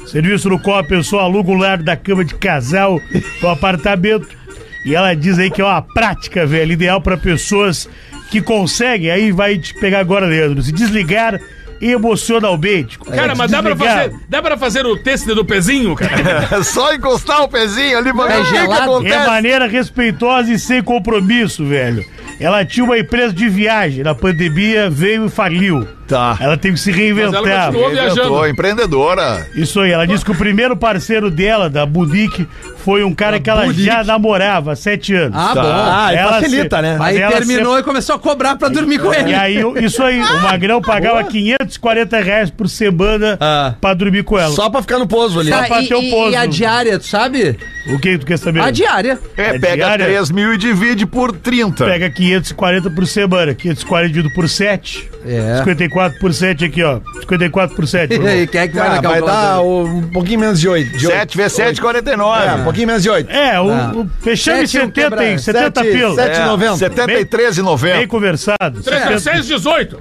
Speaker 9: Serviço no qual a pessoa aluga o lar da cama de casal pro apartamento. E ela diz aí que é uma prática, velho, ideal para pessoas que conseguem, aí vai te pegar agora, Leandro, se desligar emocionalmente.
Speaker 5: Cara, mas dá pra, fazer, dá pra fazer o teste do pezinho, cara?
Speaker 2: É só encostar o pezinho ali pra
Speaker 8: É
Speaker 2: ver o que que
Speaker 8: gelado?
Speaker 9: É maneira respeitosa e sem compromisso, velho. Ela tinha uma empresa de viagem, na pandemia veio e faliu.
Speaker 2: Tá.
Speaker 9: Ela teve que se
Speaker 5: Mas
Speaker 9: reinventar.
Speaker 5: ela continuou viajando.
Speaker 2: Empreendedora.
Speaker 9: Isso aí, ela disse que o primeiro parceiro dela, da Boutique, foi um cara que ela já namorava há sete anos.
Speaker 8: Ah, bom.
Speaker 6: Ah,
Speaker 9: Ela
Speaker 6: facilita,
Speaker 9: se-
Speaker 6: né?
Speaker 9: Mas
Speaker 8: Aí
Speaker 9: ela
Speaker 8: terminou e começou a cobrar pra dormir com ele.
Speaker 9: E aí, isso aí, o Magrão pagava 540 reais por semana
Speaker 8: Ah.
Speaker 9: pra dormir com ela.
Speaker 6: Só pra ficar no pouso ali.
Speaker 8: Tá,
Speaker 9: pra
Speaker 8: e,
Speaker 9: ter o
Speaker 8: e-
Speaker 9: pouso.
Speaker 8: e a diária, tu sabe?
Speaker 9: O que tu quer saber?
Speaker 8: A diária.
Speaker 2: É,
Speaker 9: É
Speaker 2: pega
Speaker 9: diária?
Speaker 2: 3 mil e divide por 30.
Speaker 9: Pega 540 por semana. 540 dividido por 7.
Speaker 8: É.
Speaker 9: 54 por 7 aqui, ó. 54 por 7.
Speaker 8: E aí, quem é que vai
Speaker 6: Ah,
Speaker 8: na
Speaker 6: vai dar um pouquinho menos de 8.
Speaker 2: 7 vezes 7, 49.
Speaker 6: É, um pouquinho menos de 8.
Speaker 9: É, o,
Speaker 8: Ah.
Speaker 9: o fechando em
Speaker 8: Sete, um
Speaker 9: 70,
Speaker 8: quebra-
Speaker 9: em 70
Speaker 6: sete-
Speaker 9: pila.
Speaker 6: sete-
Speaker 2: É,
Speaker 6: 7,90.
Speaker 2: 73,90.
Speaker 9: Bem conversado.
Speaker 5: 36, 18.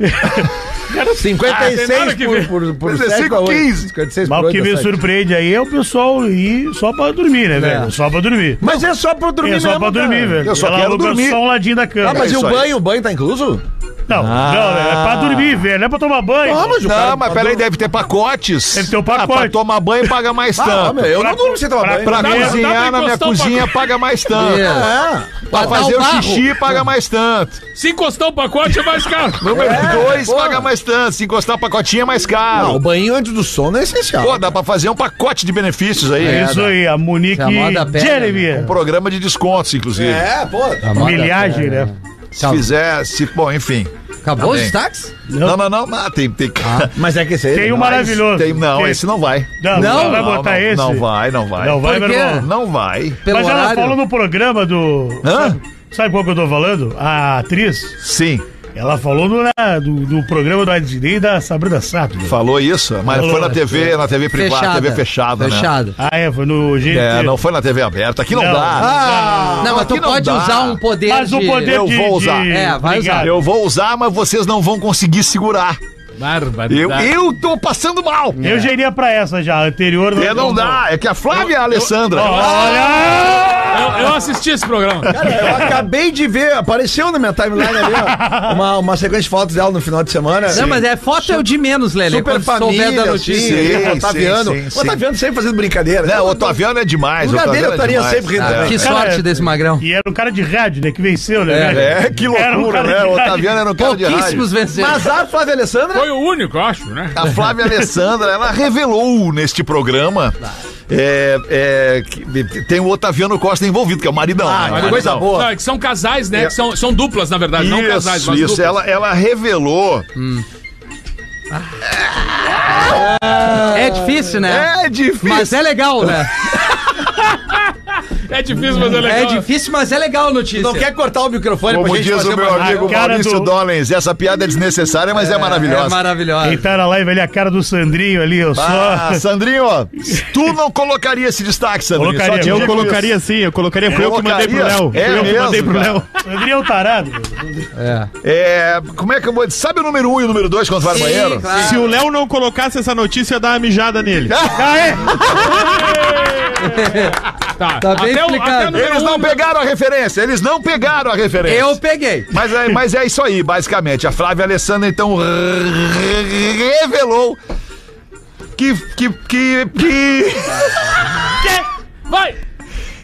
Speaker 6: 56
Speaker 5: tem nada que
Speaker 6: por, por, por
Speaker 2: 55,
Speaker 6: 7 pra 8.
Speaker 2: 15.
Speaker 6: 56
Speaker 9: Mas
Speaker 6: por
Speaker 9: o que
Speaker 6: 8
Speaker 9: me surpreende aí é o pessoal ir só pra dormir, né, velho? Só pra dormir.
Speaker 6: Mas é só pra dormir
Speaker 9: É só
Speaker 6: mesmo,
Speaker 9: pra dormir,
Speaker 6: cara.
Speaker 9: velho.
Speaker 2: Eu só
Speaker 9: Ela
Speaker 2: quero dormir.
Speaker 9: só um ladinho da cama.
Speaker 6: Ah, mas
Speaker 2: É
Speaker 6: e o
Speaker 2: isso aí.
Speaker 6: banho? O banho tá incluso?
Speaker 9: Não, não, é pra dormir, velho. Não é pra tomar banho.
Speaker 6: Ah, mas o cara-
Speaker 2: Não, mas peraí, deve ter pacotes.
Speaker 9: Deve ter um
Speaker 2: Ah, pra
Speaker 9: pacote.
Speaker 2: tomar banho paga mais
Speaker 6: Ah,
Speaker 2: tanto.
Speaker 6: meu, eu
Speaker 9: Pra-
Speaker 6: não durmo sem tomar banho.
Speaker 2: Pra
Speaker 9: Dá- dá
Speaker 5: pra
Speaker 2: cozinhar na minha
Speaker 5: encostar
Speaker 2: cozinha paga mais tanto.
Speaker 8: É.
Speaker 6: Ah,
Speaker 2: Pra
Speaker 8: Pra dar
Speaker 2: fazer
Speaker 8: o barro.
Speaker 2: xixi paga mais tanto.
Speaker 5: Se encostar o pacote é mais caro.
Speaker 2: Número
Speaker 6: É,
Speaker 2: 2
Speaker 6: pô.
Speaker 2: paga mais tanto. Se encostar o pacotinho é mais
Speaker 6: não,
Speaker 2: caro.
Speaker 6: o banho antes do sono é essencial.
Speaker 2: Pô, dá pra fazer um pacote de benefícios aí.
Speaker 8: É,
Speaker 9: Isso aí, a Monique
Speaker 8: Se a moda pega,
Speaker 9: Jeremy.
Speaker 2: Um programa de descontos, inclusive.
Speaker 6: É, pô.
Speaker 9: Milhagem, né?
Speaker 2: Se fizer, se. Bom, enfim.
Speaker 8: Acabou
Speaker 2: Tá
Speaker 8: os destaques?
Speaker 2: Não, não, não. mas tem, tem,
Speaker 6: Mas é que esse aí.
Speaker 9: Tem um
Speaker 6: não,
Speaker 9: maravilhoso.
Speaker 2: tem- não,
Speaker 9: Tem-
Speaker 2: esse não vai.
Speaker 9: Não,
Speaker 8: Não,
Speaker 9: não vai
Speaker 2: Não,
Speaker 9: botar
Speaker 2: não,
Speaker 9: esse.
Speaker 2: Não vai, não vai.
Speaker 9: Não vai, meu irmão.
Speaker 2: Não vai.
Speaker 8: Pelo
Speaker 9: Mas ela
Speaker 8: horário?
Speaker 9: falou no programa do.
Speaker 2: Hã?
Speaker 9: Sabe, sabe qual que eu tô falando? A atriz.
Speaker 2: Sim,
Speaker 9: Ela falou no, na- do, do programa do Adnei da Sabrina Sato. velho.
Speaker 2: falou isso, mas
Speaker 9: Falou.
Speaker 2: foi na TV, na TV privada,
Speaker 8: Fechada.
Speaker 2: TV fechada, né?
Speaker 8: Fechada.
Speaker 9: Ah, é, foi no GT.
Speaker 2: É, não foi na TV aberta. Aqui não,
Speaker 9: Não.
Speaker 2: dá.
Speaker 6: Ah,
Speaker 8: Não, mas tu pode
Speaker 2: dá.
Speaker 8: usar um poder
Speaker 9: Mas o
Speaker 8: de...
Speaker 9: poder
Speaker 2: Eu
Speaker 9: de,
Speaker 2: vou
Speaker 9: de-
Speaker 2: usar.
Speaker 8: É, vai
Speaker 9: Obrigado.
Speaker 8: usar.
Speaker 2: Eu vou usar, mas vocês não vão conseguir segurar.
Speaker 5: Barbaridade.
Speaker 2: Eu, eu tô passando mal.
Speaker 9: Eu já iria pra essa já, a anterior.
Speaker 2: É, não dá. É que a Flávia e a Alessandra.
Speaker 9: Olha!
Speaker 5: Eu, eu assisti esse programa.
Speaker 6: Cara, eu acabei de ver, apareceu na minha timeline ali, ó, uma, uma sequência de fotos dela no final de semana.
Speaker 8: Não, mas é foto é o de menos, Lele.
Speaker 6: Super
Speaker 8: quando
Speaker 6: família,
Speaker 8: souber da
Speaker 6: assim,
Speaker 8: notícia.
Speaker 2: Sim,
Speaker 6: o Otaviano.
Speaker 2: sim, sim,
Speaker 6: O Otaviano sempre fazendo brincadeira.
Speaker 2: Não, o Otaviano é demais.
Speaker 6: Lugar dele, eu
Speaker 2: é
Speaker 6: estaria sempre rindo
Speaker 8: Ah, que
Speaker 9: Cara,
Speaker 8: sorte desse magrão.
Speaker 9: E era um cara de rádio, né? Que venceu, né? velho?
Speaker 2: É, que
Speaker 9: um
Speaker 2: loucura,
Speaker 9: cara
Speaker 2: né? O. Otaviano era um cara de rádio.
Speaker 8: Pouquíssimos venceram.
Speaker 6: Mas a Flávia Alessandra.
Speaker 5: Foi o único, eu acho, né?
Speaker 2: A Flávia Alessandra, ela revelou neste programa. É, é, que tem o Otaviano Costa envolvido, que é o maridão. né?
Speaker 6: mas
Speaker 2: O
Speaker 6: coisa
Speaker 2: maridão.
Speaker 6: boa.
Speaker 5: Não, é que são casais, né? Que são, são duplas, na verdade, não casais,
Speaker 2: Isso,
Speaker 5: mas
Speaker 2: isso.
Speaker 5: duplas.
Speaker 2: Ela, ela revelou.
Speaker 8: É difícil, né?
Speaker 2: É difícil.
Speaker 8: Mas é legal, né?
Speaker 5: É difícil, mas é legal.
Speaker 8: É difícil, mas é legal a notícia.
Speaker 6: Não quer cortar o microfone
Speaker 2: Como
Speaker 6: pra gente
Speaker 2: diz
Speaker 6: fazer
Speaker 2: o meu amigo Maurício
Speaker 9: do-
Speaker 2: Dollens, essa piada é desnecessária, mas é,
Speaker 8: É
Speaker 2: maravilhosa.
Speaker 8: maravilhosa.
Speaker 9: Quem tá na live ali, a cara do Sandrinho ali, eu
Speaker 2: Ah,
Speaker 9: só.
Speaker 2: Sandrinho, tu não colocaria esse destaque, Sandrinho.
Speaker 9: Colocaria,
Speaker 7: Eu colocaria
Speaker 2: isso.
Speaker 7: sim, eu colocaria. Foi eu que mandei pro? Léo.
Speaker 2: É
Speaker 7: Foi eu que
Speaker 2: mesmo,
Speaker 7: mandei pro. Léo.
Speaker 9: Sandrinho é um tarado.
Speaker 8: É.
Speaker 2: É, como é que eu vou dizer? Sabe o número 1 um e o número 2 quando vai no banheiro?
Speaker 8: claro.
Speaker 7: Se o Léo não colocasse essa notícia, ia dar uma mijada nele.
Speaker 5: Tá,
Speaker 8: Tá bem
Speaker 5: até o-
Speaker 8: explicado.
Speaker 5: o
Speaker 2: Eles não pegaram a referência, eles não pegaram a referência.
Speaker 8: Eu peguei.
Speaker 2: Mas é, mas é isso aí, basicamente. A Flávia Alessandra, então, revelou que, que, que, que,
Speaker 5: Vai!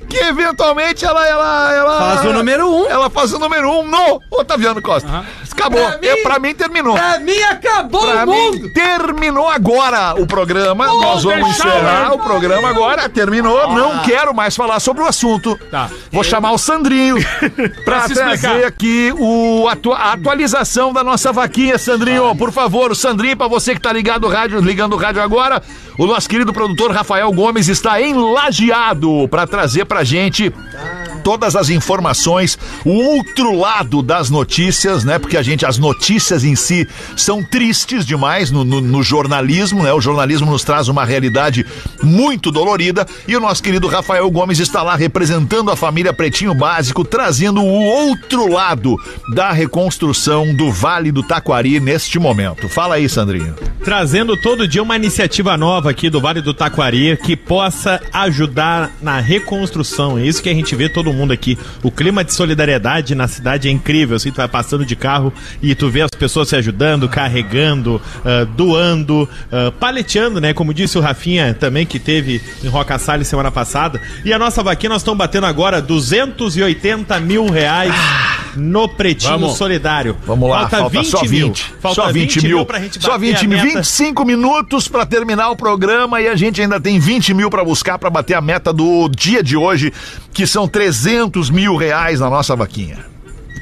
Speaker 2: que eventualmente ela, ela, ela...
Speaker 8: Faz o número um.
Speaker 2: Ela faz o número um no Otaviano Costa. Acabou.
Speaker 8: Pra mim-
Speaker 2: É, pra mim terminou.
Speaker 8: Pra mim acabou
Speaker 2: Pra
Speaker 8: o
Speaker 2: mim,
Speaker 8: mundo.
Speaker 2: terminou agora o programa. Nós vamos encerrar o programa agora. Terminou. Não quero mais falar sobre o assunto.
Speaker 5: Tá.
Speaker 2: Vou chamar o Sandrinho pra
Speaker 5: explicar.
Speaker 2: trazer aqui o, atua- a atualização da nossa vaquinha, Sandrinho. Por favor, o Sandrinho, pra você que tá ligado o rádio, ligando o rádio agora, o nosso querido produtor Rafael Gomes está enlajeado pra trazer pra gente todas as informações, o outro lado das notícias, né? Porque a gente, as notícias em si são tristes demais no, no- no jornalismo, né? O jornalismo nos traz uma realidade muito dolorida e o nosso querido Rafael Gomes está lá representando a família Pretinho Básico, trazendo o outro lado da reconstrução do Vale do Taquari neste momento. Fala aí, Sandrinho.
Speaker 7: Trazendo todo dia uma iniciativa nova aqui do Vale do Taquari que possa ajudar na reconstrução. É isso que a gente vê todo mundo aqui. O clima de solidariedade na cidade é incrível. Assim, tu vai passando de carro e tu vê as pessoas se ajudando, carregando, ah, doando, ah, paleteando, né? Como disse o Rafinha também, que teve em Roca Salles semana passada. E a nossa vaquinha, nós estamos batendo agora 280 mil reais no Pretinho
Speaker 5: Vamos.
Speaker 7: Solidário.
Speaker 2: Vamos lá, falta, só 20.
Speaker 7: mil. Falta
Speaker 2: só 20 mil.
Speaker 7: pra gente
Speaker 2: só
Speaker 7: bater
Speaker 2: 20
Speaker 7: a
Speaker 2: mil.
Speaker 7: meta.
Speaker 2: 25 minutos pra terminar o programa e a gente ainda tem 20 mil pra buscar pra bater a meta do dia de hoje, que são 300 mil reais na nossa vaquinha.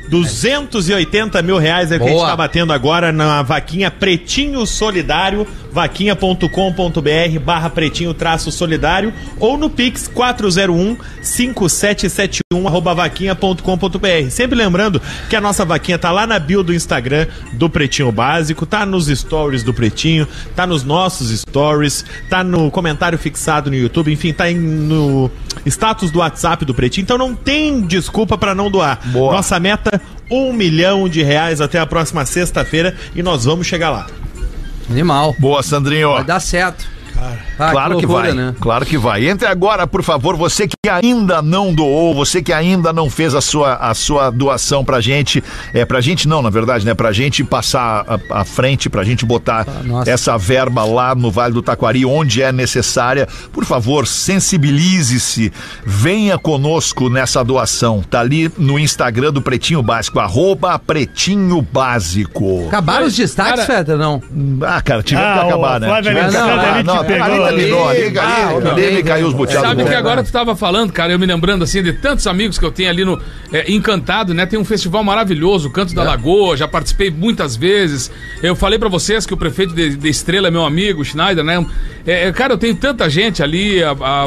Speaker 7: 280 mil reais é o que a gente
Speaker 8: Boa.
Speaker 7: tá batendo agora na vaquinha Pretinho Solidário, vaquinha.com.br barra pretinho traço solidário ou no Pix 401 5771 arroba vaquinha.com.br. Sempre lembrando que a nossa vaquinha tá lá na bio do Instagram do Pretinho Básico, tá nos stories do Pretinho, tá nos nossos stories, tá no comentário fixado no YouTube, enfim, tá em- no status do WhatsApp do Pretinho, então não tem desculpa para não doar.
Speaker 2: Boa.
Speaker 7: Nossa meta, um milhão de reais até a próxima sexta-feira e nós vamos chegar lá.
Speaker 8: Animal.
Speaker 2: Boa, Sandrinho.
Speaker 8: Vai dar certo. Ah,
Speaker 2: Claro que,
Speaker 8: loucura,
Speaker 2: vai,
Speaker 8: né?
Speaker 2: claro que vai. Entre agora, por favor, você que ainda não doou, você que ainda não fez a sua, a sua doação pra gente, é pra gente não, na verdade, né, pra gente passar à frente, pra gente botar
Speaker 8: nossa.
Speaker 2: essa verba lá no Vale do Taquari, onde é necessária. Por favor, sensibilize-se, venha conosco nessa doação. Tá ali no Instagram do Pretinho Básico, arroba Pretinho Básico.
Speaker 8: Acabaram os destaques,
Speaker 5: Cara,
Speaker 8: Feta, não?
Speaker 2: Ah, cara, tivemos
Speaker 9: Ah,
Speaker 2: que
Speaker 9: o
Speaker 2: acabar, né?
Speaker 9: Flávio
Speaker 8: Alessandro
Speaker 2: acabar.
Speaker 9: ali te
Speaker 2: Não,
Speaker 9: pegou
Speaker 2: ali terminou, ali, ali,
Speaker 8: Ah, ok.
Speaker 2: me caiu os boteados.
Speaker 5: Sabe que agora tu tava falando, cara, eu me lembrando assim de tantos amigos que eu tenho ali no é, Encantado, né? Tem um festival maravilhoso, Canto da Lagoa, já participei muitas vezes. Eu falei pra vocês que o prefeito de, de Estrela é meu amigo, o Schneider, né? É, é, cara, eu tenho tanta gente ali, a, a,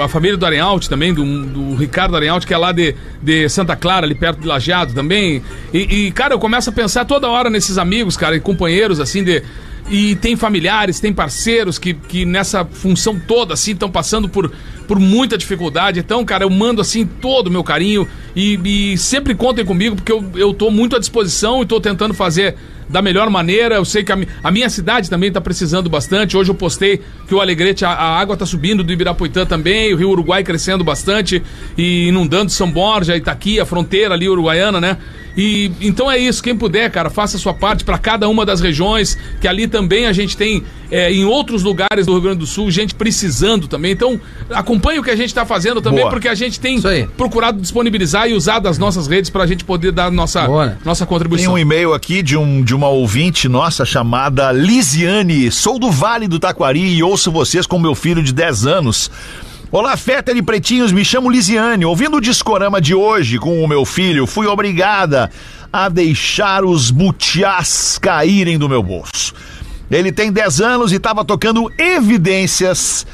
Speaker 5: a, a família do Arenhalt também, do, do Ricardo Arenhalt, que é lá de, de Santa Clara, ali perto de Lajeado também. E, e, cara, eu começo a pensar toda hora nesses amigos, cara, e companheiros, assim, de. E tem familiares, tem parceiros que, que nessa função toda, assim, estão passando por, por muita dificuldade. Então, cara, eu mando, assim, todo o meu carinho e, e sempre contem comigo, porque eu, eu tô muito à disposição e tô tentando fazer da melhor maneira. Eu sei que a, mi- a minha cidade também tá precisando bastante. Hoje eu postei que o Alegrete, a, a água tá subindo do Ibirapuitã também, o Rio Uruguai crescendo bastante e inundando São Borja, Itaqui, a fronteira ali uruguaiana, né? E então é isso, quem puder, cara, faça a sua parte para cada uma das regiões, que ali também a gente tem é, em outros lugares do Rio Grande do Sul gente precisando também. Então acompanhe o que a gente está fazendo também,
Speaker 2: Boa.
Speaker 5: porque a gente tem
Speaker 8: Isso aí.
Speaker 5: procurado disponibilizar e usar das nossas redes para a gente poder dar nossa,
Speaker 8: Boa, né?
Speaker 5: nossa
Speaker 2: Tem
Speaker 5: contribuição.
Speaker 2: um e-mail aqui de um, de de uma ouvinte nossa chamada Lisiane. Sou do Vale do Taquari e ouço vocês com meu filho de 10 anos. Olá, Fetter e Pretinhos, me chamo Lisiane. Ouvindo o discorama de hoje com o meu filho, fui obrigada a deixar os butiás caírem do meu bolso. Ele tem 10 anos e estava tocando evidências.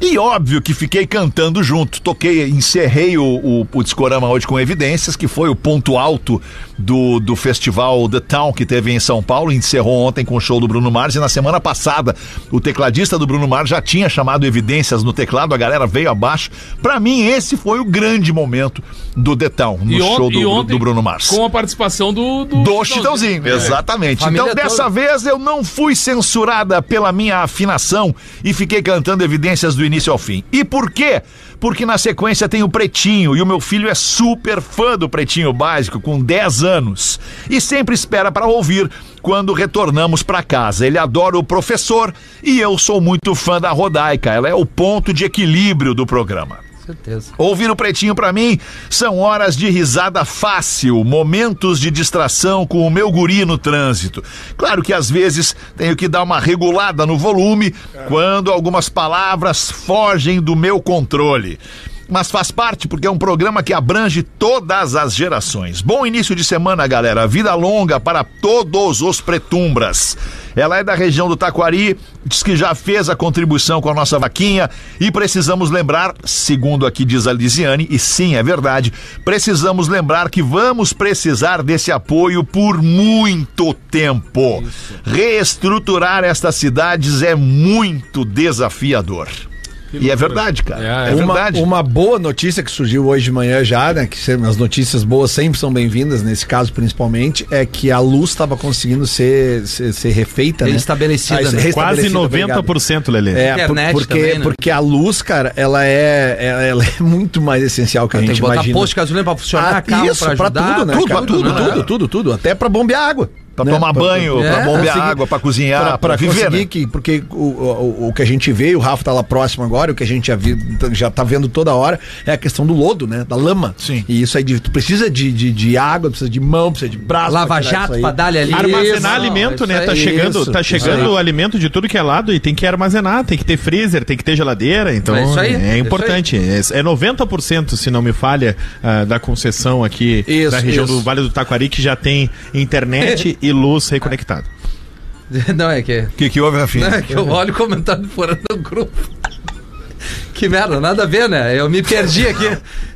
Speaker 2: E óbvio que fiquei cantando junto. Toquei, encerrei o, o, o Discorama hoje com evidências, que foi o ponto alto do, do festival The Town que teve em São Paulo. Encerrou ontem com o show do Bruno Mars. E na semana passada, o tecladista do Bruno Mars já tinha chamado evidências no teclado, a galera veio abaixo. Pra mim, esse foi o grande momento do The Town, no
Speaker 5: E on-
Speaker 2: show do,
Speaker 5: e ontem,
Speaker 2: do Bruno Mars.
Speaker 5: Com a participação do. Do,
Speaker 2: Do Chitãozinho, exatamente.
Speaker 8: Família
Speaker 2: Então, dessa
Speaker 8: toda.
Speaker 2: vez eu não fui censurada pela minha afinação e fiquei cantando evidências do início ao fim. E por quê? Porque na sequência tem o Pretinho e o meu filho é super fã do Pretinho Básico, com 10 anos. E sempre espera para ouvir quando retornamos para casa. Ele adora o professor e eu sou muito fã da Rodaica. Ela é o ponto de equilíbrio do programa.
Speaker 8: Certeza.
Speaker 2: Ouvir o Pretinho pra mim são horas de risada fácil, momentos de distração com o meu guri no trânsito. Claro que às vezes tenho que dar uma regulada no volume quando algumas palavras fogem do meu controle. Mas faz parte porque é um programa que abrange todas as gerações. Bom início de semana, galera. Vida longa para todos os pretumbras. Ela é da região do Taquari, diz que já fez a contribuição com a nossa vaquinha e precisamos lembrar, segundo aqui diz a Lisiane, e sim, é verdade, precisamos lembrar que vamos precisar desse apoio por muito tempo. Reestruturar estas cidades é muito desafiador. E é verdade, cara.
Speaker 5: É,
Speaker 2: É,
Speaker 5: é.
Speaker 6: Uma,
Speaker 2: verdade.
Speaker 6: uma boa notícia que surgiu hoje de manhã já, né? Que as notícias boas sempre são bem-vindas, nesse caso principalmente, é que a luz estava conseguindo ser, ser, ser refeita, né?
Speaker 8: Restabelecida,
Speaker 6: Ah,
Speaker 8: né?
Speaker 7: Quase
Speaker 6: restabelecida, obrigado.
Speaker 7: 90%, Lelê.
Speaker 6: É, por-
Speaker 8: Internet
Speaker 6: porque,
Speaker 8: também, né?
Speaker 6: porque a luz, cara, ela é, ela, ela é muito mais essencial que a
Speaker 8: Tem
Speaker 6: gente
Speaker 8: que botar
Speaker 6: imagina.
Speaker 8: posto de gasolina pra funcionar,
Speaker 6: Ah,
Speaker 8: carro
Speaker 6: isso,
Speaker 8: pra
Speaker 6: pra,
Speaker 8: ajudar.
Speaker 6: tudo, né?
Speaker 2: tudo,
Speaker 6: cara?
Speaker 2: tudo,
Speaker 6: tudo,
Speaker 2: né?
Speaker 6: tudo, tudo, tudo. Até pra bombear água.
Speaker 2: Pra
Speaker 6: né?
Speaker 2: tomar banho,
Speaker 8: É,
Speaker 2: pra bombear
Speaker 6: conseguir-
Speaker 2: água, pra cozinhar,
Speaker 6: pra,
Speaker 2: pra,
Speaker 6: pra
Speaker 2: viver,
Speaker 6: conseguir
Speaker 2: né?
Speaker 6: que porque o, o, o que a gente vê e o Rafa tá lá próximo agora o que a gente já viu já tá vendo toda hora é a questão do lodo né da lama
Speaker 2: Sim.
Speaker 6: e isso aí de, tu precisa de, de, de água precisa de mão precisa de braço
Speaker 8: Lava
Speaker 6: pra isso
Speaker 8: jato
Speaker 6: aí.
Speaker 8: pra dar-lhe ali.
Speaker 7: Armazenar
Speaker 8: Isso,
Speaker 7: alimento,
Speaker 8: isso
Speaker 7: né?
Speaker 8: aí.
Speaker 7: Tá chegando,
Speaker 6: isso,
Speaker 7: tá
Speaker 6: isso
Speaker 7: chegando
Speaker 6: aí.
Speaker 7: alimento de tudo que é lado e tem que armazenar, tem que ter freezer, tem que ter geladeira. Então
Speaker 8: É isso aí,
Speaker 7: é
Speaker 8: é
Speaker 7: importante. É, é 90%, se não me falha, ah, da concessão aqui
Speaker 6: Isso,
Speaker 7: da região
Speaker 6: isso.
Speaker 7: do Vale do Taquari que já tem internet e luz reconectado.
Speaker 8: Não, é que.
Speaker 2: O que, que houve, Rafinha?
Speaker 8: Não, é que eu olho o comentário fora do grupo. Que merda, nada a ver, né? Eu me perdi aqui.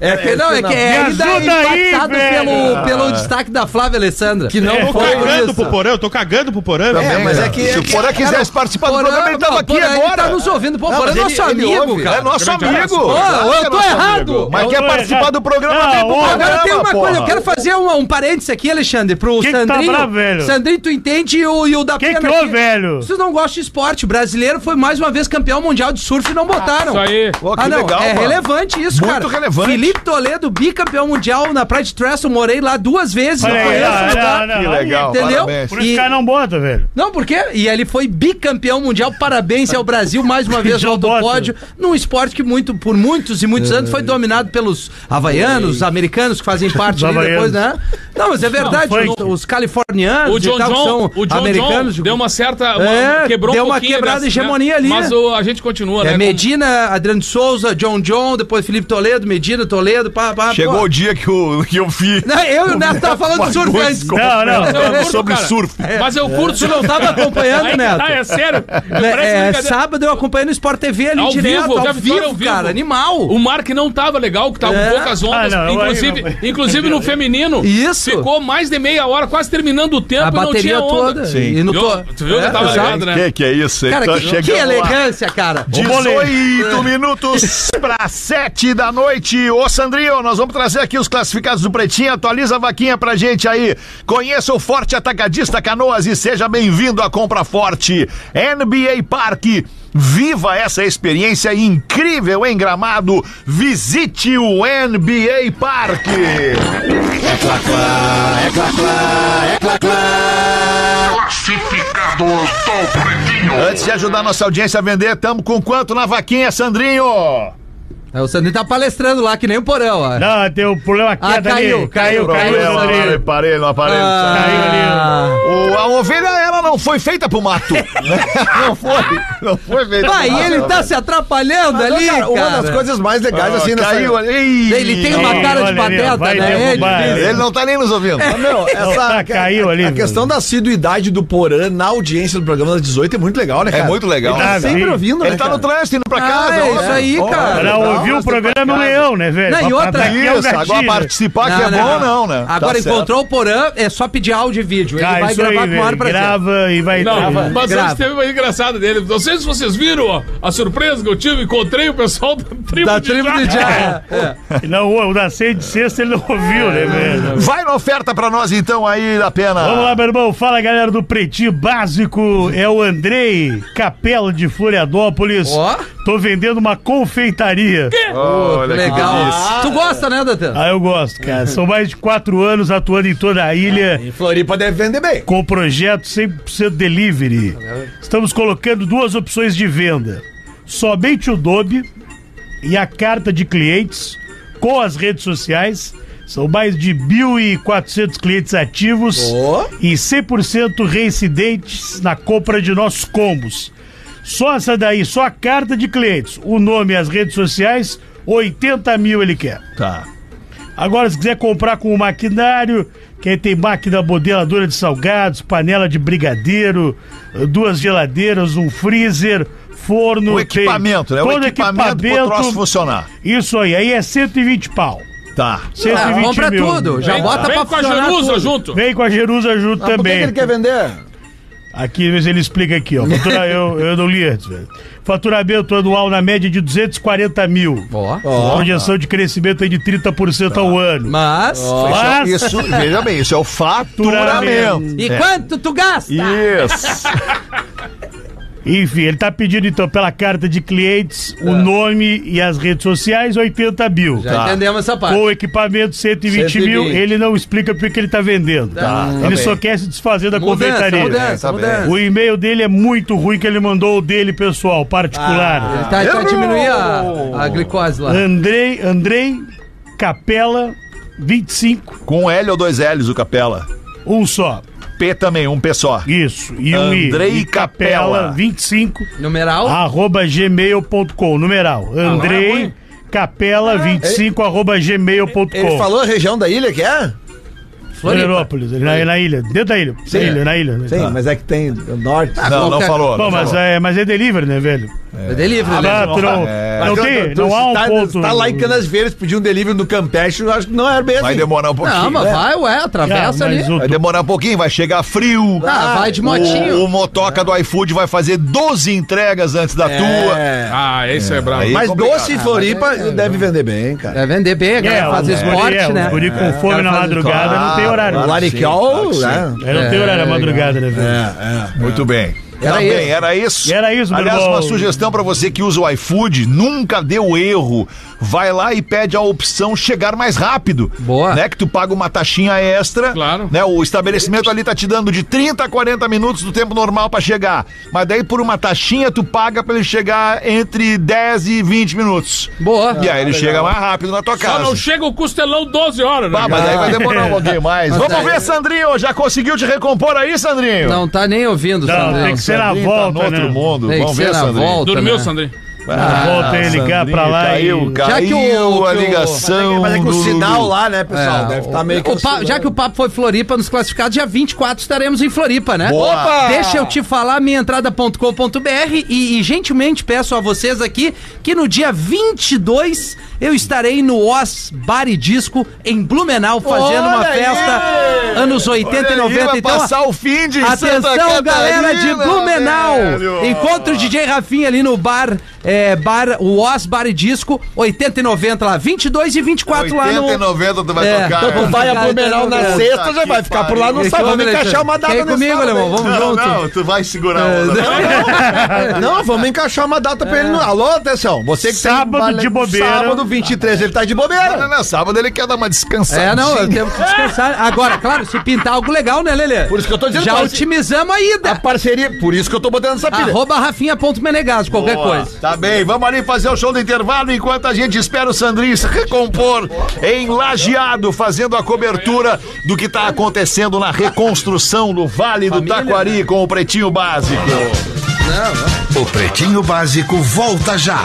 Speaker 8: É que, não, é que é
Speaker 9: Me
Speaker 8: ainda
Speaker 9: ajuda aí,
Speaker 8: impactado
Speaker 9: velho.
Speaker 8: pelo, pelo destaque da Flávia Alessandra. Que não
Speaker 7: Tô
Speaker 8: foi
Speaker 7: cagando
Speaker 8: isso.
Speaker 7: pro Porã, eu tô cagando pro Porã.
Speaker 2: Também,
Speaker 7: velho.
Speaker 6: mas é
Speaker 2: né?
Speaker 6: que-
Speaker 2: Se o Porã quisesse participar do programa, ele tava aqui
Speaker 8: Porã, ele
Speaker 2: agora.
Speaker 8: tá nos ouvindo. Pô,
Speaker 6: Não,
Speaker 8: Porã é nosso amigo,
Speaker 6: ouve,
Speaker 8: cara.
Speaker 2: É nosso amigo.
Speaker 8: eu
Speaker 2: é
Speaker 8: tô errado.
Speaker 2: Mas
Speaker 9: Eu
Speaker 2: quer
Speaker 9: tô
Speaker 2: participar
Speaker 9: errado.
Speaker 2: do programa, vem pro programa,
Speaker 8: Agora tem uma coisa, eu quero fazer um, um parênteses aqui, Alexandre, pro
Speaker 9: Que que tá
Speaker 8: Sandrinho.
Speaker 9: bravo, velho?
Speaker 8: Sandrinho, tu entende e o, e o da
Speaker 9: Que
Speaker 8: Pena
Speaker 9: que houve, velho?
Speaker 8: Vocês não gostam de esporte. O brasileiro foi mais uma vez campeão mundial de surf e não botaram.
Speaker 5: Isso aí.
Speaker 2: Pô,
Speaker 8: ah, não,
Speaker 2: legal,
Speaker 8: é
Speaker 2: mano.
Speaker 8: relevante isso,
Speaker 2: Muito
Speaker 8: cara.
Speaker 2: relevante.
Speaker 8: Felipe Toledo, bicampeão mundial na Praia de Tresson, morei lá duas vezes.
Speaker 9: Olha
Speaker 8: não conheço o
Speaker 9: não,
Speaker 2: Que legal,
Speaker 8: Entendeu?
Speaker 2: parabéns.
Speaker 9: Por isso que cara não bota, velho.
Speaker 8: Não, por quê? E ele foi bicampeão mundial. Parabéns ao Brasil mais uma vez no alto pódio, num esporte que muito, por muitos e muitos anos foi dominado pelos havaianos, os americanos que fazem parte ali depois, né? Não, mas é verdade,
Speaker 9: Não,
Speaker 8: os, os californianos
Speaker 5: O John
Speaker 8: e tal, que
Speaker 5: John,
Speaker 8: são
Speaker 5: o John
Speaker 8: americanos.
Speaker 5: John deu uma certa. uma-
Speaker 8: É,
Speaker 5: quebrou
Speaker 8: deu
Speaker 5: um
Speaker 8: uma quebrada
Speaker 5: dessa,
Speaker 8: hegemonia ali,
Speaker 5: Mas
Speaker 8: né?
Speaker 5: o- a gente continua,
Speaker 8: É,
Speaker 5: né?
Speaker 8: Medina, Adriano de Souza, John John, depois Felipe Toledo, Medina, Toledo, pá, pá.
Speaker 2: Chegou
Speaker 8: pô.
Speaker 2: o dia que eu, que eu vi.
Speaker 8: Não, eu e o Neto tava falando de surf antes.
Speaker 9: Não, não.
Speaker 5: Mas eu curto,
Speaker 2: sobre
Speaker 5: cara.
Speaker 2: surf.
Speaker 5: Mas eu curto
Speaker 8: Tu não tava acompanhando,
Speaker 5: Aí
Speaker 8: Neto?
Speaker 5: tá, é sério.
Speaker 8: Né, é, sábado eu acompanhei no Sport TV ali
Speaker 5: Ao
Speaker 8: direto,
Speaker 5: vivo,
Speaker 8: ao
Speaker 5: já
Speaker 8: vivo,
Speaker 5: ao vivo.
Speaker 8: cara, animal.
Speaker 5: O mar que não tava legal, que tava
Speaker 8: É.
Speaker 5: com poucas ondas.
Speaker 9: Ah, não,
Speaker 5: inclusive,
Speaker 9: não.
Speaker 5: inclusive no feminino.
Speaker 8: Isso.
Speaker 5: Ficou mais de meia hora, quase terminando o tempo
Speaker 8: A
Speaker 5: e não
Speaker 8: bateria
Speaker 5: tinha onda.
Speaker 8: toda.
Speaker 2: Sim.
Speaker 8: E no
Speaker 5: Viu?
Speaker 8: to...
Speaker 5: Tu viu que eu tava ligado, né?
Speaker 2: Que que é isso?
Speaker 8: Cara,
Speaker 2: Então,
Speaker 8: que, que
Speaker 2: lá.
Speaker 8: elegância, cara.
Speaker 2: 18 minutos para 7 da noite. Ô Sandrinho, nós vamos trazer aqui os classificados do Pretinho. Atualiza a vaquinha pra gente aí. Conheça o Forte Atacadista Canoas e seja bem-vindo à Compra Forte. NBA Parque. Viva essa experiência incrível em Gramado. Visite o NBA Parque. É clá, clá, é clá, clá, é clá, clá.
Speaker 1: Classificados do Pretinho.
Speaker 2: Antes de ajudar nossa audiência a vender, tamo com quanto na vaquinha, Sandrinho?
Speaker 8: É, O Sandrinho tá palestrando lá, que nem o porão, ó.
Speaker 9: Não, tem o problema
Speaker 8: Ah,
Speaker 9: queda
Speaker 8: caiu,
Speaker 9: ali.
Speaker 8: caiu,
Speaker 9: Caiu,
Speaker 8: caiu,
Speaker 9: caiu.
Speaker 8: caiu.
Speaker 9: ali.
Speaker 2: Aparelho, no aparelho.
Speaker 9: Caiu ali.
Speaker 8: Ah,
Speaker 2: O- a ovelha, ela não foi feita pro mato. né? não foi. Não foi feita
Speaker 8: Vai,
Speaker 2: pro
Speaker 8: e
Speaker 2: mato.
Speaker 8: ele tá se atrapalhando
Speaker 6: Mas,
Speaker 8: ali,
Speaker 6: cara,
Speaker 8: cara.
Speaker 6: uma das coisas mais legais,
Speaker 2: Ah,
Speaker 6: assim, nessa...
Speaker 2: caiu ali. Ei,
Speaker 8: Ele tem uma cara de
Speaker 9: ali,
Speaker 8: pateta,
Speaker 9: vai
Speaker 8: né? É difícil.
Speaker 2: Ele não tá nem nos ouvindo.
Speaker 6: Mas, meu, essa
Speaker 9: tá, caiu ali,
Speaker 6: a, questão da assiduidade do Porã na audiência do programa das 18 é muito legal, né,
Speaker 2: É
Speaker 6: cara?
Speaker 2: muito legal.
Speaker 6: Ele tá
Speaker 9: Ah,
Speaker 6: sempre ouvindo,
Speaker 2: Ele
Speaker 6: né,
Speaker 2: tá
Speaker 6: cara?
Speaker 2: no trânsito indo pra
Speaker 8: Ah,
Speaker 2: casa.
Speaker 8: é isso aí, cara.
Speaker 9: Ouvir o
Speaker 2: tá
Speaker 9: programa. Leão, né, velho?
Speaker 8: Não, e outra-
Speaker 9: daqui é
Speaker 2: Isso, agora participar que é bom, não, né?
Speaker 8: Agora
Speaker 2: Tá certo.
Speaker 8: encontrou o Porã, é só pedir áudio e vídeo. Ele
Speaker 9: Ah,
Speaker 8: vai
Speaker 9: isso
Speaker 8: gravar
Speaker 9: aí,
Speaker 8: com o maior prazer.
Speaker 9: Grava e vai...
Speaker 5: Não, mas
Speaker 8: Grava.
Speaker 5: antes teve uma engraçada dele. Não sei se vocês viram ó, a surpresa que eu tive. Encontrei o pessoal da tribo
Speaker 8: Da
Speaker 5: de
Speaker 8: tribo
Speaker 5: Jaca.
Speaker 8: de Jaca. É.
Speaker 9: Não, o da ceia de sexta ele não ouviu, né, velho?
Speaker 2: Vai na oferta pra nós então aí da pena.
Speaker 9: Vamos lá, meu irmão. Fala, galera do Pretinho Básico. É o Andrei Capela de Florianópolis.
Speaker 8: Ó.
Speaker 9: Tô vendendo uma confeitaria.
Speaker 2: Olha que
Speaker 8: Legal.
Speaker 2: delícia.
Speaker 8: Tu gosta, né, Datan?
Speaker 9: Ah, eu gosto, cara. São mais de quatro anos atuando em toda a ilha.
Speaker 6: Em Floripa deve vender bem.
Speaker 9: com o projeto 100% delivery. Estamos colocando duas opções de venda: somente o Dobe e a carta de clientes com as redes sociais. São mais de 1.400 clientes ativos
Speaker 6: Ó.
Speaker 9: e 100% reincidentes na compra de nossos combos. Só essa daí, só a carta de clientes, o nome e as redes sociais, 80 mil ele quer.
Speaker 2: Tá.
Speaker 9: Agora, se quiser comprar com o maquinário, que aí tem máquina modeladora de salgados, panela de brigadeiro, duas geladeiras, um freezer, forno.
Speaker 2: O equipamento,
Speaker 9: tem
Speaker 2: né? O
Speaker 9: todo
Speaker 2: equipamento pro troço funcionar.
Speaker 9: Isso aí, aí é 120 pau.
Speaker 2: Tá.
Speaker 9: 120
Speaker 8: Ah, compra
Speaker 9: mil.
Speaker 8: tudo. Já
Speaker 5: Vem,
Speaker 8: bota
Speaker 5: vem
Speaker 8: pra
Speaker 5: com a Jerusa
Speaker 8: tudo.
Speaker 5: junto.
Speaker 9: Vem com a Jerusa junto
Speaker 6: Ah, por que,
Speaker 9: também.
Speaker 6: que ele quer vender?
Speaker 9: Aqui, mas ele explica aqui, ó. Fatura, eu, eu não li antes, velho. Faturamento anual na média de 240 mil.
Speaker 8: Ó.
Speaker 9: Projeção de crescimento aí de 30% ao ano.
Speaker 8: Mas.
Speaker 9: Mas,
Speaker 2: Isso, veja bem, isso é o faturamento.
Speaker 8: E
Speaker 2: É.
Speaker 8: quanto tu gasta?
Speaker 2: Isso.
Speaker 9: enfim, ele tá pedindo então pela carta de clientes o nome e as redes sociais, 80 mil.
Speaker 8: Já
Speaker 2: Tá.
Speaker 8: entendemos essa parte.
Speaker 9: Com o equipamento 120, mil,
Speaker 6: 120.
Speaker 9: ele não explica porque ele tá vendendo.
Speaker 2: Tá, tá
Speaker 9: ele
Speaker 2: bem.
Speaker 9: só quer se desfazer da
Speaker 8: Mudança,
Speaker 9: confeitaria.
Speaker 8: mudança,
Speaker 2: tá bem.
Speaker 8: mudança.
Speaker 9: O e-mail dele é muito ruim que ele mandou o dele, pessoal, particular.
Speaker 8: Ele tá pra diminuir a, a glicose lá.
Speaker 9: Andrei, Andrei Capela 25,
Speaker 2: Com L ou dois L's o Capela.
Speaker 9: um só.
Speaker 2: P também, um P só.
Speaker 9: Isso. E um I.
Speaker 2: Andrei
Speaker 9: E
Speaker 2: Capela.
Speaker 9: 25
Speaker 8: Numeral?
Speaker 9: arroba gmail.com. Numeral. Andrei Capela 25 arroba gmail.com.
Speaker 6: Ele falou a região da ilha que é?
Speaker 8: Floripa.
Speaker 9: Florianópolis, na, na ilha, dentro da ilha.
Speaker 6: Sim.
Speaker 9: Na ilha, na ilha. né?
Speaker 6: Sim,
Speaker 9: Tá.
Speaker 6: mas é que tem o norte.
Speaker 2: não, não falou.
Speaker 9: Bom,
Speaker 2: não
Speaker 9: mas
Speaker 2: falou.
Speaker 9: é, mas é delivery, né, velho?
Speaker 8: É delivery,
Speaker 9: Ah,
Speaker 8: né?
Speaker 9: tu não,
Speaker 2: É.
Speaker 9: não tem, não há um
Speaker 6: tá,
Speaker 9: ponto.
Speaker 6: Tá lá em Canas Verdes, pediu um delivery no Campeche, eu acho que não era bem
Speaker 2: Vai
Speaker 6: assim.
Speaker 2: demorar um pouquinho.
Speaker 8: Não, mas vai, ué,
Speaker 9: Ah,
Speaker 8: atravessa ali.
Speaker 9: mas o-
Speaker 2: Vai demorar um pouquinho, vai chegar frio.
Speaker 8: Ah, vai de motinho.
Speaker 2: O, o motoca do iFood vai fazer 12 entregas antes da tua.
Speaker 6: É.
Speaker 5: Ah, esse é, bravo.
Speaker 2: Aí-
Speaker 6: Mas doce em Floripa deve vender bem, cara.
Speaker 8: É vender bem, a
Speaker 9: É,
Speaker 8: galera faz
Speaker 9: o
Speaker 8: esporte,
Speaker 9: é,
Speaker 8: né?
Speaker 9: Guri com fome
Speaker 8: cara
Speaker 9: na madrugada não tem horário.
Speaker 6: O Laricol, né?
Speaker 9: É, não tem horário na madrugada, né, velho?
Speaker 6: É, é.
Speaker 2: Muito bem.
Speaker 8: Era
Speaker 2: tá
Speaker 8: isso.
Speaker 2: bem, era isso.
Speaker 9: Era isso, meu
Speaker 2: Aliás,
Speaker 9: irmão.
Speaker 2: uma sugestão pra você que usa o iFood, nunca deu erro. Vai lá e pede a opção chegar mais rápido.
Speaker 8: Boa.
Speaker 2: Né? Que tu paga uma taxinha extra.
Speaker 5: Claro.
Speaker 2: Né? O estabelecimento ali tá te dando de 30 a 40 minutos do tempo normal pra chegar. Mas daí por uma taxinha tu paga pra ele chegar entre 10 e 20 minutos.
Speaker 8: Boa.
Speaker 2: E aí ele chega mais rápido na tua
Speaker 5: Só
Speaker 2: casa.
Speaker 5: não chega o costelão 12 horas, né?
Speaker 2: Ah, mas aí vai demorar um pouquinho mais.
Speaker 8: Mas
Speaker 2: Vamos
Speaker 8: aí-
Speaker 2: ver, Sandrinho. Já conseguiu te recompor aí, Sandrinho?
Speaker 8: Não tá nem ouvindo,
Speaker 9: Não,
Speaker 8: Sandrinho.
Speaker 9: tem que ser
Speaker 2: Sandrinho tá
Speaker 9: volta,
Speaker 2: no outro
Speaker 9: né?
Speaker 2: mundo.
Speaker 8: Tem que
Speaker 2: Vamos ver, Sandrinho.
Speaker 8: volta.
Speaker 5: Dormiu,
Speaker 8: né?
Speaker 5: Sandrinho?
Speaker 9: Na volta ele ligar pra lá
Speaker 2: caiu,
Speaker 9: e...
Speaker 2: caiu
Speaker 8: Já que o-
Speaker 2: a ligação.
Speaker 6: Mas é que o
Speaker 2: do-
Speaker 6: sinal lá, né, pessoal?
Speaker 8: É,
Speaker 6: deve estar meio que.
Speaker 8: o pa- já que o papo foi Floripa nos classificados, dia 24 estaremos em Floripa, né?
Speaker 2: Boa.
Speaker 8: Opa! Deixa eu te falar minhaentrada.com.br e, e gentilmente peço a vocês aqui que no dia 22 eu estarei no Oz Bar e Disco em Blumenau fazendo uma
Speaker 6: Olha aí!
Speaker 8: festa anos 80 e
Speaker 2: Olha aí,
Speaker 8: 90.
Speaker 2: vai
Speaker 8: Então,
Speaker 2: passar o fim de Santa
Speaker 8: Atenção, galera de
Speaker 2: Catarina,
Speaker 8: Blumenau!
Speaker 2: velho.
Speaker 8: Encontro o DJ Rafinha ali no bar, é, bar o Oz Bar e Disco, 80 e 90 lá, 22 e 24 lá no...
Speaker 2: 80 e 90 tu vai
Speaker 8: É,
Speaker 2: tocar.
Speaker 8: então
Speaker 6: Tu vai a Blumenau na sexta, já vai ficar por lá, não
Speaker 8: Que
Speaker 6: sabe. Vamos encaixar uma data
Speaker 8: Quer comigo,
Speaker 6: sábado
Speaker 8: alemão? Vamos
Speaker 2: Não,
Speaker 8: junto.
Speaker 2: não, tu vai segurar a onda.
Speaker 6: Não, vamos encaixar uma data pra ele. no- Alô, atenção. Você que
Speaker 9: Sábado
Speaker 6: tem
Speaker 9: de bobeira.
Speaker 6: Sábado 23, ele tá de
Speaker 2: Não,
Speaker 6: bobeira.
Speaker 2: não, sábado ele quer dar uma descansada.
Speaker 8: É, não, eu tenho que descansar. Agora, claro, se pintar algo legal, né, Lelê?
Speaker 6: Por isso que eu tô dizendo
Speaker 8: Já otimizamos a
Speaker 6: A
Speaker 8: ida.
Speaker 6: parceria, por isso que eu tô botando essa pilha.
Speaker 8: Arroba rafinha.menegaso, qualquer
Speaker 2: Boa.
Speaker 8: coisa.
Speaker 2: Tá bem, vamos ali fazer o show do intervalo enquanto a gente espera o Sandrinho se recompor em Lajeado, fazendo a cobertura do que tá acontecendo na reconstrução do Vale do Taquari com o Pretinho Básico.
Speaker 1: O Pretinho Básico volta já.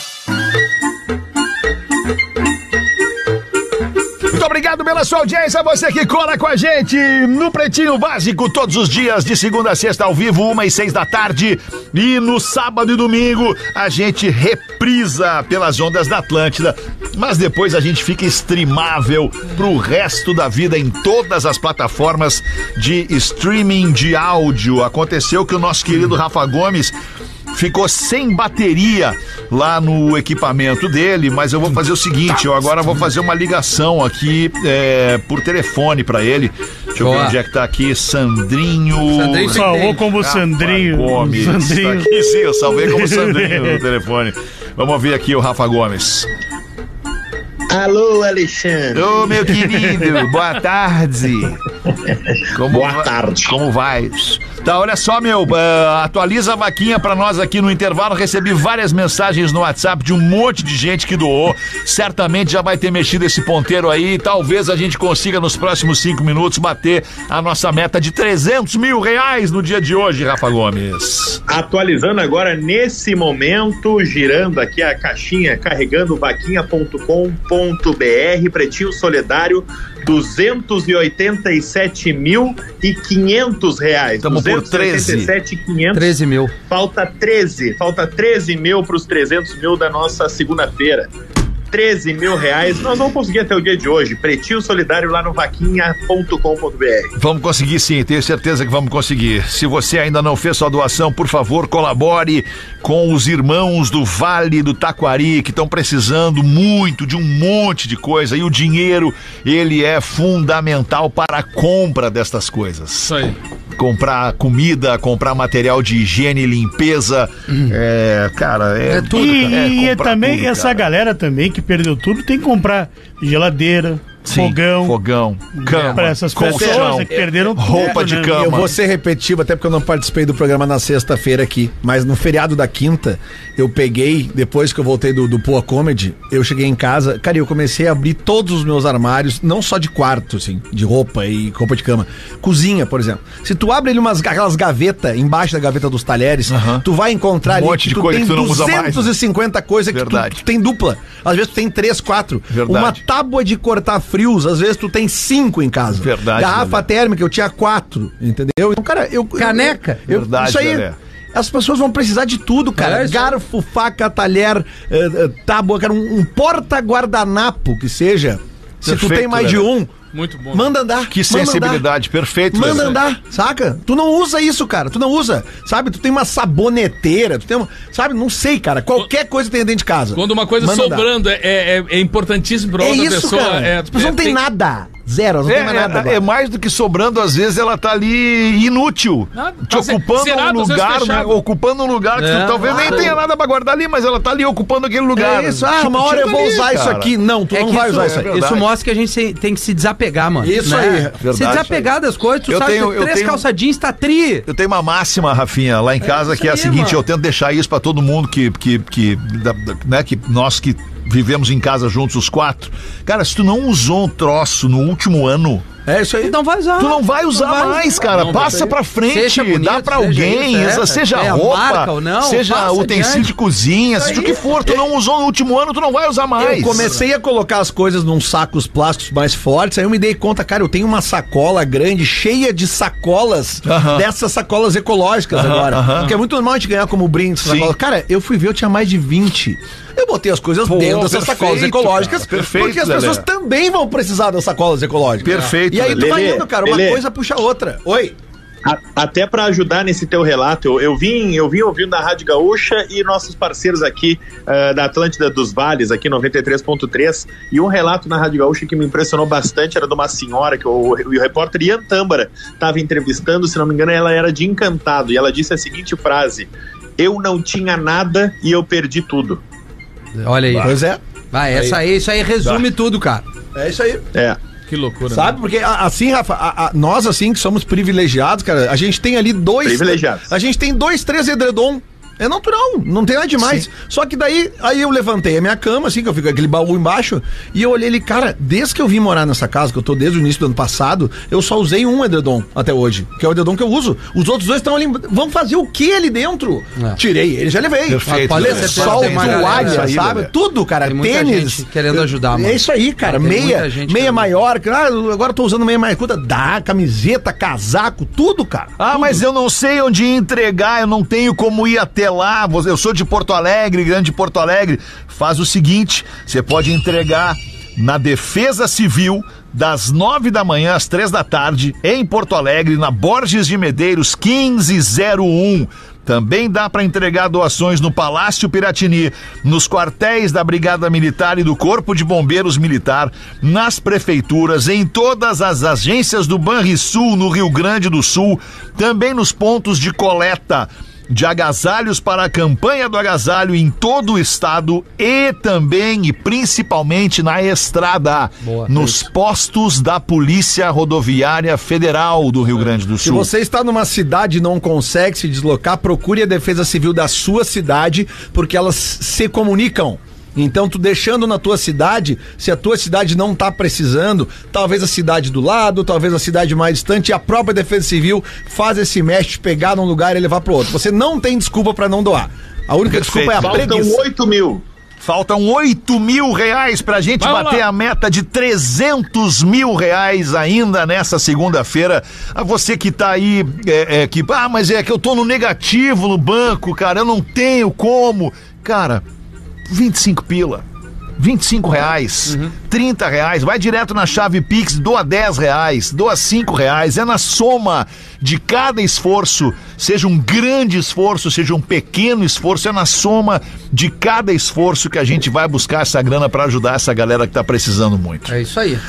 Speaker 2: Muito obrigado pela sua audiência, você que cola com a gente no Pretinho Básico todos os dias, de segunda a sexta ao vivo, uma e seis da tarde. E no sábado e domingo a gente reprisa pelas ondas da Atlântida, mas depois a gente fica streamável pro resto da vida em todas as plataformas de streaming de áudio. Aconteceu que o nosso querido Rafa Gomes ficou sem bateria lá no equipamento dele, mas eu vou fazer o seguinte, eu agora vou fazer uma ligação aqui é, por telefone pra ele. Deixa eu ver
Speaker 8: Boa.
Speaker 2: onde é que tá aqui, Sandrinho.
Speaker 8: Sandrinho
Speaker 9: Salvou como Sandrinho.
Speaker 2: Gomes.
Speaker 9: Sandrinho.
Speaker 2: Tá aqui, sim, eu salvei como Sandrinho no telefone. Vamos ouvir aqui o Rafa Gomes.
Speaker 10: Alô, Alexandre.
Speaker 2: Ô, meu querido, boa tarde. Como
Speaker 10: Boa tarde.
Speaker 2: Como vai? Tá, olha só, meu, ah, atualiza a vaquinha pra nós aqui no intervalo. Recebi várias mensagens no WhatsApp de um monte de gente que doou. Certamente já vai ter mexido esse ponteiro aí. Talvez a gente consiga nos próximos cinco minutos bater a nossa meta de 300 mil reais no dia de hoje, Rafa Gomes.
Speaker 10: Atualizando agora nesse momento, girando aqui a caixinha, carregando vaquinha.com.br, Pretinho Solidário, 287 mil e 500 reais.
Speaker 2: Tamo por 13.
Speaker 10: 287,500.
Speaker 8: 13 mil.
Speaker 10: Falta 13, falta 13 mil para os 300 mil da nossa segunda-feira. 13 mil reais, nós vamos conseguir até o dia de hoje. Pretinho Solidário lá no vaquinha.com.br.
Speaker 2: Vamos conseguir sim, tenho certeza que vamos conseguir. Se você ainda não fez sua doação, por favor, colabore com os irmãos do Vale do Taquari, que estão precisando muito de um monte de coisa. E o dinheiro, ele é fundamental para a compra destas coisas.
Speaker 5: Isso aí.
Speaker 2: Comprar comida, comprar material de higiene e limpeza. É, cara, é,
Speaker 8: É tudo,
Speaker 9: E,
Speaker 2: É,
Speaker 9: e também
Speaker 2: tudo,
Speaker 9: essa
Speaker 2: cara.
Speaker 9: galera também que perdeu tudo tem que comprar geladeira,
Speaker 2: Sim,
Speaker 9: fogão.
Speaker 2: fogão, cama,
Speaker 9: Pra essas
Speaker 2: colchão,
Speaker 9: pessoas que perderam tudo,
Speaker 2: roupa de
Speaker 9: né?
Speaker 2: cama.
Speaker 6: Eu vou ser repetitivo, até porque eu não participei do programa na sexta-feira aqui. Mas no feriado da quinta, eu peguei, depois que eu voltei do, do Poa Comedy, eu cheguei em casa, cara, e eu comecei a abrir todos os meus armários, não só de quarto, assim, de roupa e roupa de cama. Cozinha, por exemplo. Se tu abre ali umas, aquelas gavetas, embaixo da gaveta dos talheres, tu vai encontrar
Speaker 2: Um
Speaker 6: ali
Speaker 2: monte de coisa que tu não usa mais, né?
Speaker 6: 250 coisas que tu, tu tem dupla. Às vezes tu tem três, quatro.
Speaker 2: Verdade.
Speaker 6: Uma tábua de cortar frios, às vezes tu tem cinco em casa.
Speaker 2: Verdade,
Speaker 6: Garrafa térmica, eu tinha quatro, entendeu? Então, cara, eu.
Speaker 8: Caneca.
Speaker 6: Eu,
Speaker 2: Verdade,
Speaker 6: isso aí. As pessoas vão precisar de tudo, cara.
Speaker 8: É.
Speaker 6: Garfo, faca, talher, eh, eh, tábua, cara, um, um porta-guardanapo que seja. Se tu tem mais de um,
Speaker 5: Muito bom.
Speaker 6: manda andar.
Speaker 2: Que
Speaker 6: manda
Speaker 2: sensibilidade, perfeito.
Speaker 6: Manda andar, saca? Tu não usa isso, cara. Tu não usa. Sabe? Tu tem uma saboneteira, tu tem uma. Sabe? Não sei, cara. Qualquer coisa tem dentro de casa.
Speaker 5: Quando uma coisa
Speaker 6: Manda
Speaker 5: sobrando é, é, é importantíssimo pra
Speaker 6: É
Speaker 5: outra
Speaker 6: isso,
Speaker 5: pessoa.
Speaker 6: cara.
Speaker 5: É,
Speaker 6: As pessoas não tem
Speaker 5: tem-
Speaker 6: nada. Zero, não
Speaker 2: É,
Speaker 6: tem mais nada.
Speaker 2: é-
Speaker 6: agora.
Speaker 2: é mais do que sobrando, às vezes ela tá ali inútil.
Speaker 5: Nada.
Speaker 2: Te
Speaker 5: Tá
Speaker 2: ocupando
Speaker 5: zerado,
Speaker 2: um lugar, né? Ocupando um lugar que
Speaker 8: É,
Speaker 2: tu talvez nem
Speaker 8: claro.
Speaker 2: tenha nada pra guardar ali, mas ela tá ali ocupando aquele lugar.
Speaker 6: É isso. Ah,
Speaker 2: Tipo,
Speaker 6: uma hora eu
Speaker 2: tira
Speaker 6: vou
Speaker 2: ali,
Speaker 6: usar isso
Speaker 2: cara.
Speaker 6: aqui. Não, tu
Speaker 8: É
Speaker 6: não
Speaker 8: que
Speaker 6: vai
Speaker 8: isso,
Speaker 6: usar isso aí.
Speaker 8: isso mostra que a gente se- tem que se desapegar, mano.
Speaker 6: Isso
Speaker 8: né?
Speaker 6: aí,
Speaker 8: Se
Speaker 2: verdade.
Speaker 8: desapegar das coisas, tu
Speaker 2: Eu
Speaker 8: sabe
Speaker 2: tenho-
Speaker 8: que
Speaker 2: eu
Speaker 8: três
Speaker 2: tenho-
Speaker 8: calça jeans tá tri.
Speaker 2: Eu tenho uma máxima, Rafinha, lá em casa,
Speaker 8: isso
Speaker 2: que é a seguinte: eu tento deixar isso pra todo mundo que, que, que, né, que nós que vivemos em casa juntos, os quatro. Cara, se tu não usou um troço no último ano,
Speaker 6: É isso aí.
Speaker 8: Não vai usar.
Speaker 2: Tu não vai usar
Speaker 8: vai
Speaker 2: mais,
Speaker 8: usar.
Speaker 2: cara.
Speaker 5: Não,
Speaker 2: Passa pra frente,
Speaker 8: Seja bonito,
Speaker 2: dá pra
Speaker 8: seja
Speaker 2: alguém,
Speaker 8: isso, é.
Speaker 2: seja
Speaker 8: É,
Speaker 2: roupa,
Speaker 8: marca ou não,
Speaker 2: seja utensílio de cozinha, seja o que for. Tu não usou no último ano, tu não vai usar mais.
Speaker 6: Eu comecei a colocar as coisas num sacos plásticos mais fortes, aí eu me dei conta, cara, eu tenho uma sacola grande, cheia de sacolas,
Speaker 2: Aham.
Speaker 6: dessas sacolas ecológicas
Speaker 2: Aham,
Speaker 6: agora.
Speaker 2: aham.
Speaker 6: Porque é muito normal a gente ganhar como brinde. Cara, eu fui ver, eu tinha mais de 20. Eu botei as coisas
Speaker 2: Pô,
Speaker 6: dentro dessas
Speaker 2: perfeito,
Speaker 6: sacolas ecológicas,
Speaker 2: cara, perfeito,
Speaker 6: porque as pessoas também vão precisar das sacolas ecológicas.
Speaker 2: Perfeito,
Speaker 6: E aí tu vai indo, cara, uma
Speaker 10: Lelê.
Speaker 6: coisa puxa a outra. Oi.
Speaker 10: A- até para ajudar nesse teu relato, eu, eu vim eu vim ouvindo na Rádio Gaúcha e nossos parceiros aqui eh, da Atlântida dos Vales, aqui 93.3, e um relato na Rádio Gaúcha que me impressionou bastante era de uma senhora que o, o repórter Ian Tâmbara estava entrevistando, se não me engano, ela era de Encantado, e ela disse a seguinte frase: Eu não tinha nada e eu perdi tudo.
Speaker 8: Olha aí.
Speaker 6: Pois é.
Speaker 8: Vai, essa aí, isso aí resume tudo, cara.
Speaker 6: É isso aí.
Speaker 10: É.
Speaker 5: Que loucura.
Speaker 6: Sabe? Porque a- assim, Rafa, a- a- nós assim que somos privilegiados, cara, a gente tem ali dois.
Speaker 10: Privilegiados.
Speaker 6: A gente tem dois, três edredom. É natural, não tem nada demais. Só que daí, aí eu levantei a minha cama, assim, que eu fico com aquele baú embaixo, e eu olhei ele, cara, desde que eu vim morar nessa casa, que eu tô desde o início do ano passado, eu só usei um edredom até hoje, que é o edredom que eu uso. Os outros dois estão ali. Vão fazer o que ali dentro?
Speaker 8: É.
Speaker 6: Tirei ele, já levei.
Speaker 2: Perfeito,
Speaker 8: certeza
Speaker 6: Sol, toalha, sabe? Tudo, cara.
Speaker 8: Tem muita
Speaker 6: Tênis.
Speaker 8: gente querendo ajudar, mano.
Speaker 6: É isso aí, cara.
Speaker 8: Tem
Speaker 6: meia, meia
Speaker 8: querendo.
Speaker 6: maior. Ah, agora eu tô usando meia mais curta. Dá, camiseta, casaco, tudo, cara.
Speaker 2: Ah, mas eu não sei onde entregar, eu não tenho como ir até lá. Eu sou de Porto Alegre, grande Porto Alegre. Faz o seguinte: você pode entregar na Defesa Civil das nove da manhã às três da tarde em Porto Alegre, na Borges de Medeiros 1501. Também dá para entregar doações no Palácio Piratini, nos quartéis da Brigada Militar e do Corpo de Bombeiros Militar, nas prefeituras, em todas as agências do Banrisul, no Rio Grande do Sul, também nos pontos de coleta de agasalhos para a campanha do agasalho em todo o estado e também e principalmente na estrada,
Speaker 8: Boa,
Speaker 2: nos postos da Polícia Rodoviária Federal do Rio Grande do
Speaker 6: Se
Speaker 2: Sul.
Speaker 6: você está numa cidade e não consegue se deslocar, procure a Defesa Civil da sua cidade, porque elas se comunicam. Então, tu deixando na tua cidade, se a tua cidade não tá precisando, talvez a cidade do lado, talvez a cidade mais distante, a própria Defesa Civil faz esse mesh, pegar num lugar e levar pro outro. Você não tem desculpa para não doar. A única
Speaker 2: Perfeito.
Speaker 6: desculpa é a
Speaker 10: Faltam
Speaker 6: preguiça.
Speaker 10: 8 mil.
Speaker 2: Faltam 8 mil reais pra gente
Speaker 5: Vamos
Speaker 2: bater
Speaker 5: lá.
Speaker 2: a meta de 300 mil reais ainda nessa segunda-feira. A você que tá aí, é, é, que, ah, mas é que eu tô no negativo no banco, cara, eu não tenho como. Cara, 25 pila. 25 reais, 30 reais, vai direto na chave Pix, doa 10 reais, doa 5 reais, é na soma de cada esforço, seja um grande esforço, seja um pequeno esforço, é na soma de cada esforço que a gente vai buscar essa grana pra ajudar essa galera que tá precisando muito.
Speaker 8: É isso aí.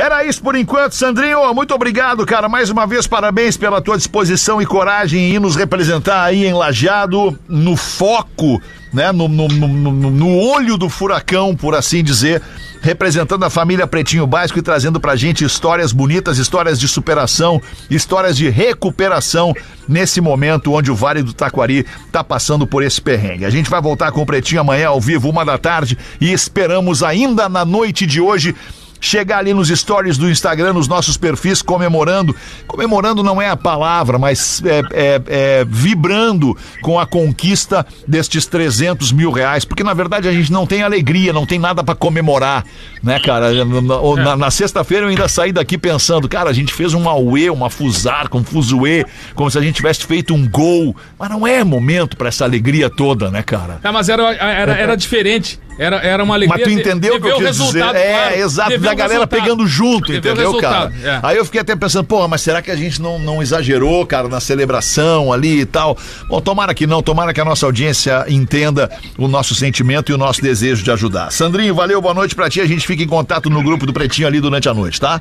Speaker 2: Era isso por enquanto, Sandrinho. Muito obrigado, cara. Mais uma vez, parabéns pela tua disposição e coragem em nos representar aí em Lajado, no foco, né? No, no, no- no olho do furacão, por assim dizer. Representando a família Pretinho Básico e trazendo pra gente histórias bonitas, histórias de superação, histórias de recuperação nesse momento onde o Vale do Taquari tá passando por esse perrengue. A gente vai voltar com o Pretinho amanhã ao vivo, uma da tarde, e esperamos ainda na noite de hoje chegar ali nos stories do Instagram, nos nossos perfis, comemorando. Comemorando não é a palavra, mas é, é- é vibrando com a conquista destes 300 mil reais, porque na verdade a gente não tem alegria, não tem nada pra comemorar, né, cara? Na, na- na- na sexta-feira eu ainda saí daqui pensando, cara, a gente fez um auê, uma fusar, um fuzuê, como se a gente tivesse feito um gol, mas não é momento pra essa alegria toda, né, cara?
Speaker 5: Ah, mas era, era, era diferente. Era, era uma alegria.
Speaker 2: Mas tu
Speaker 5: de-
Speaker 2: entendeu
Speaker 5: de
Speaker 2: o que eu quis dizer? É,
Speaker 5: claro,
Speaker 2: exato, da galera pegando junto,
Speaker 5: De
Speaker 2: entendeu, cara?
Speaker 5: é.
Speaker 2: Aí eu fiquei até pensando, porra, mas será que a gente não, não exagerou, cara, na celebração ali e tal? Bom, tomara que não, tomara que a nossa audiência entenda o nosso sentimento e o nosso desejo de ajudar. Sandrinho, valeu, boa noite pra ti. A gente fica em contato no grupo do Pretinho ali durante a noite, tá?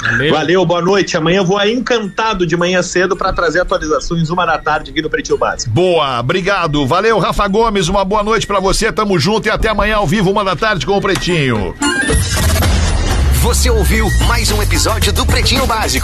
Speaker 5: Valeu.
Speaker 10: Valeu, boa noite. Amanhã eu vou aí encantado de manhã cedo para trazer atualizações uma da tarde aqui no Pretinho Básico.
Speaker 2: Boa, obrigado. Valeu, Rafa Gomes, uma boa noite pra você. Tamo junto e até amanhã ao vivo, uma da tarde com o Pretinho.
Speaker 11: Você ouviu mais um episódio do Pretinho Básico.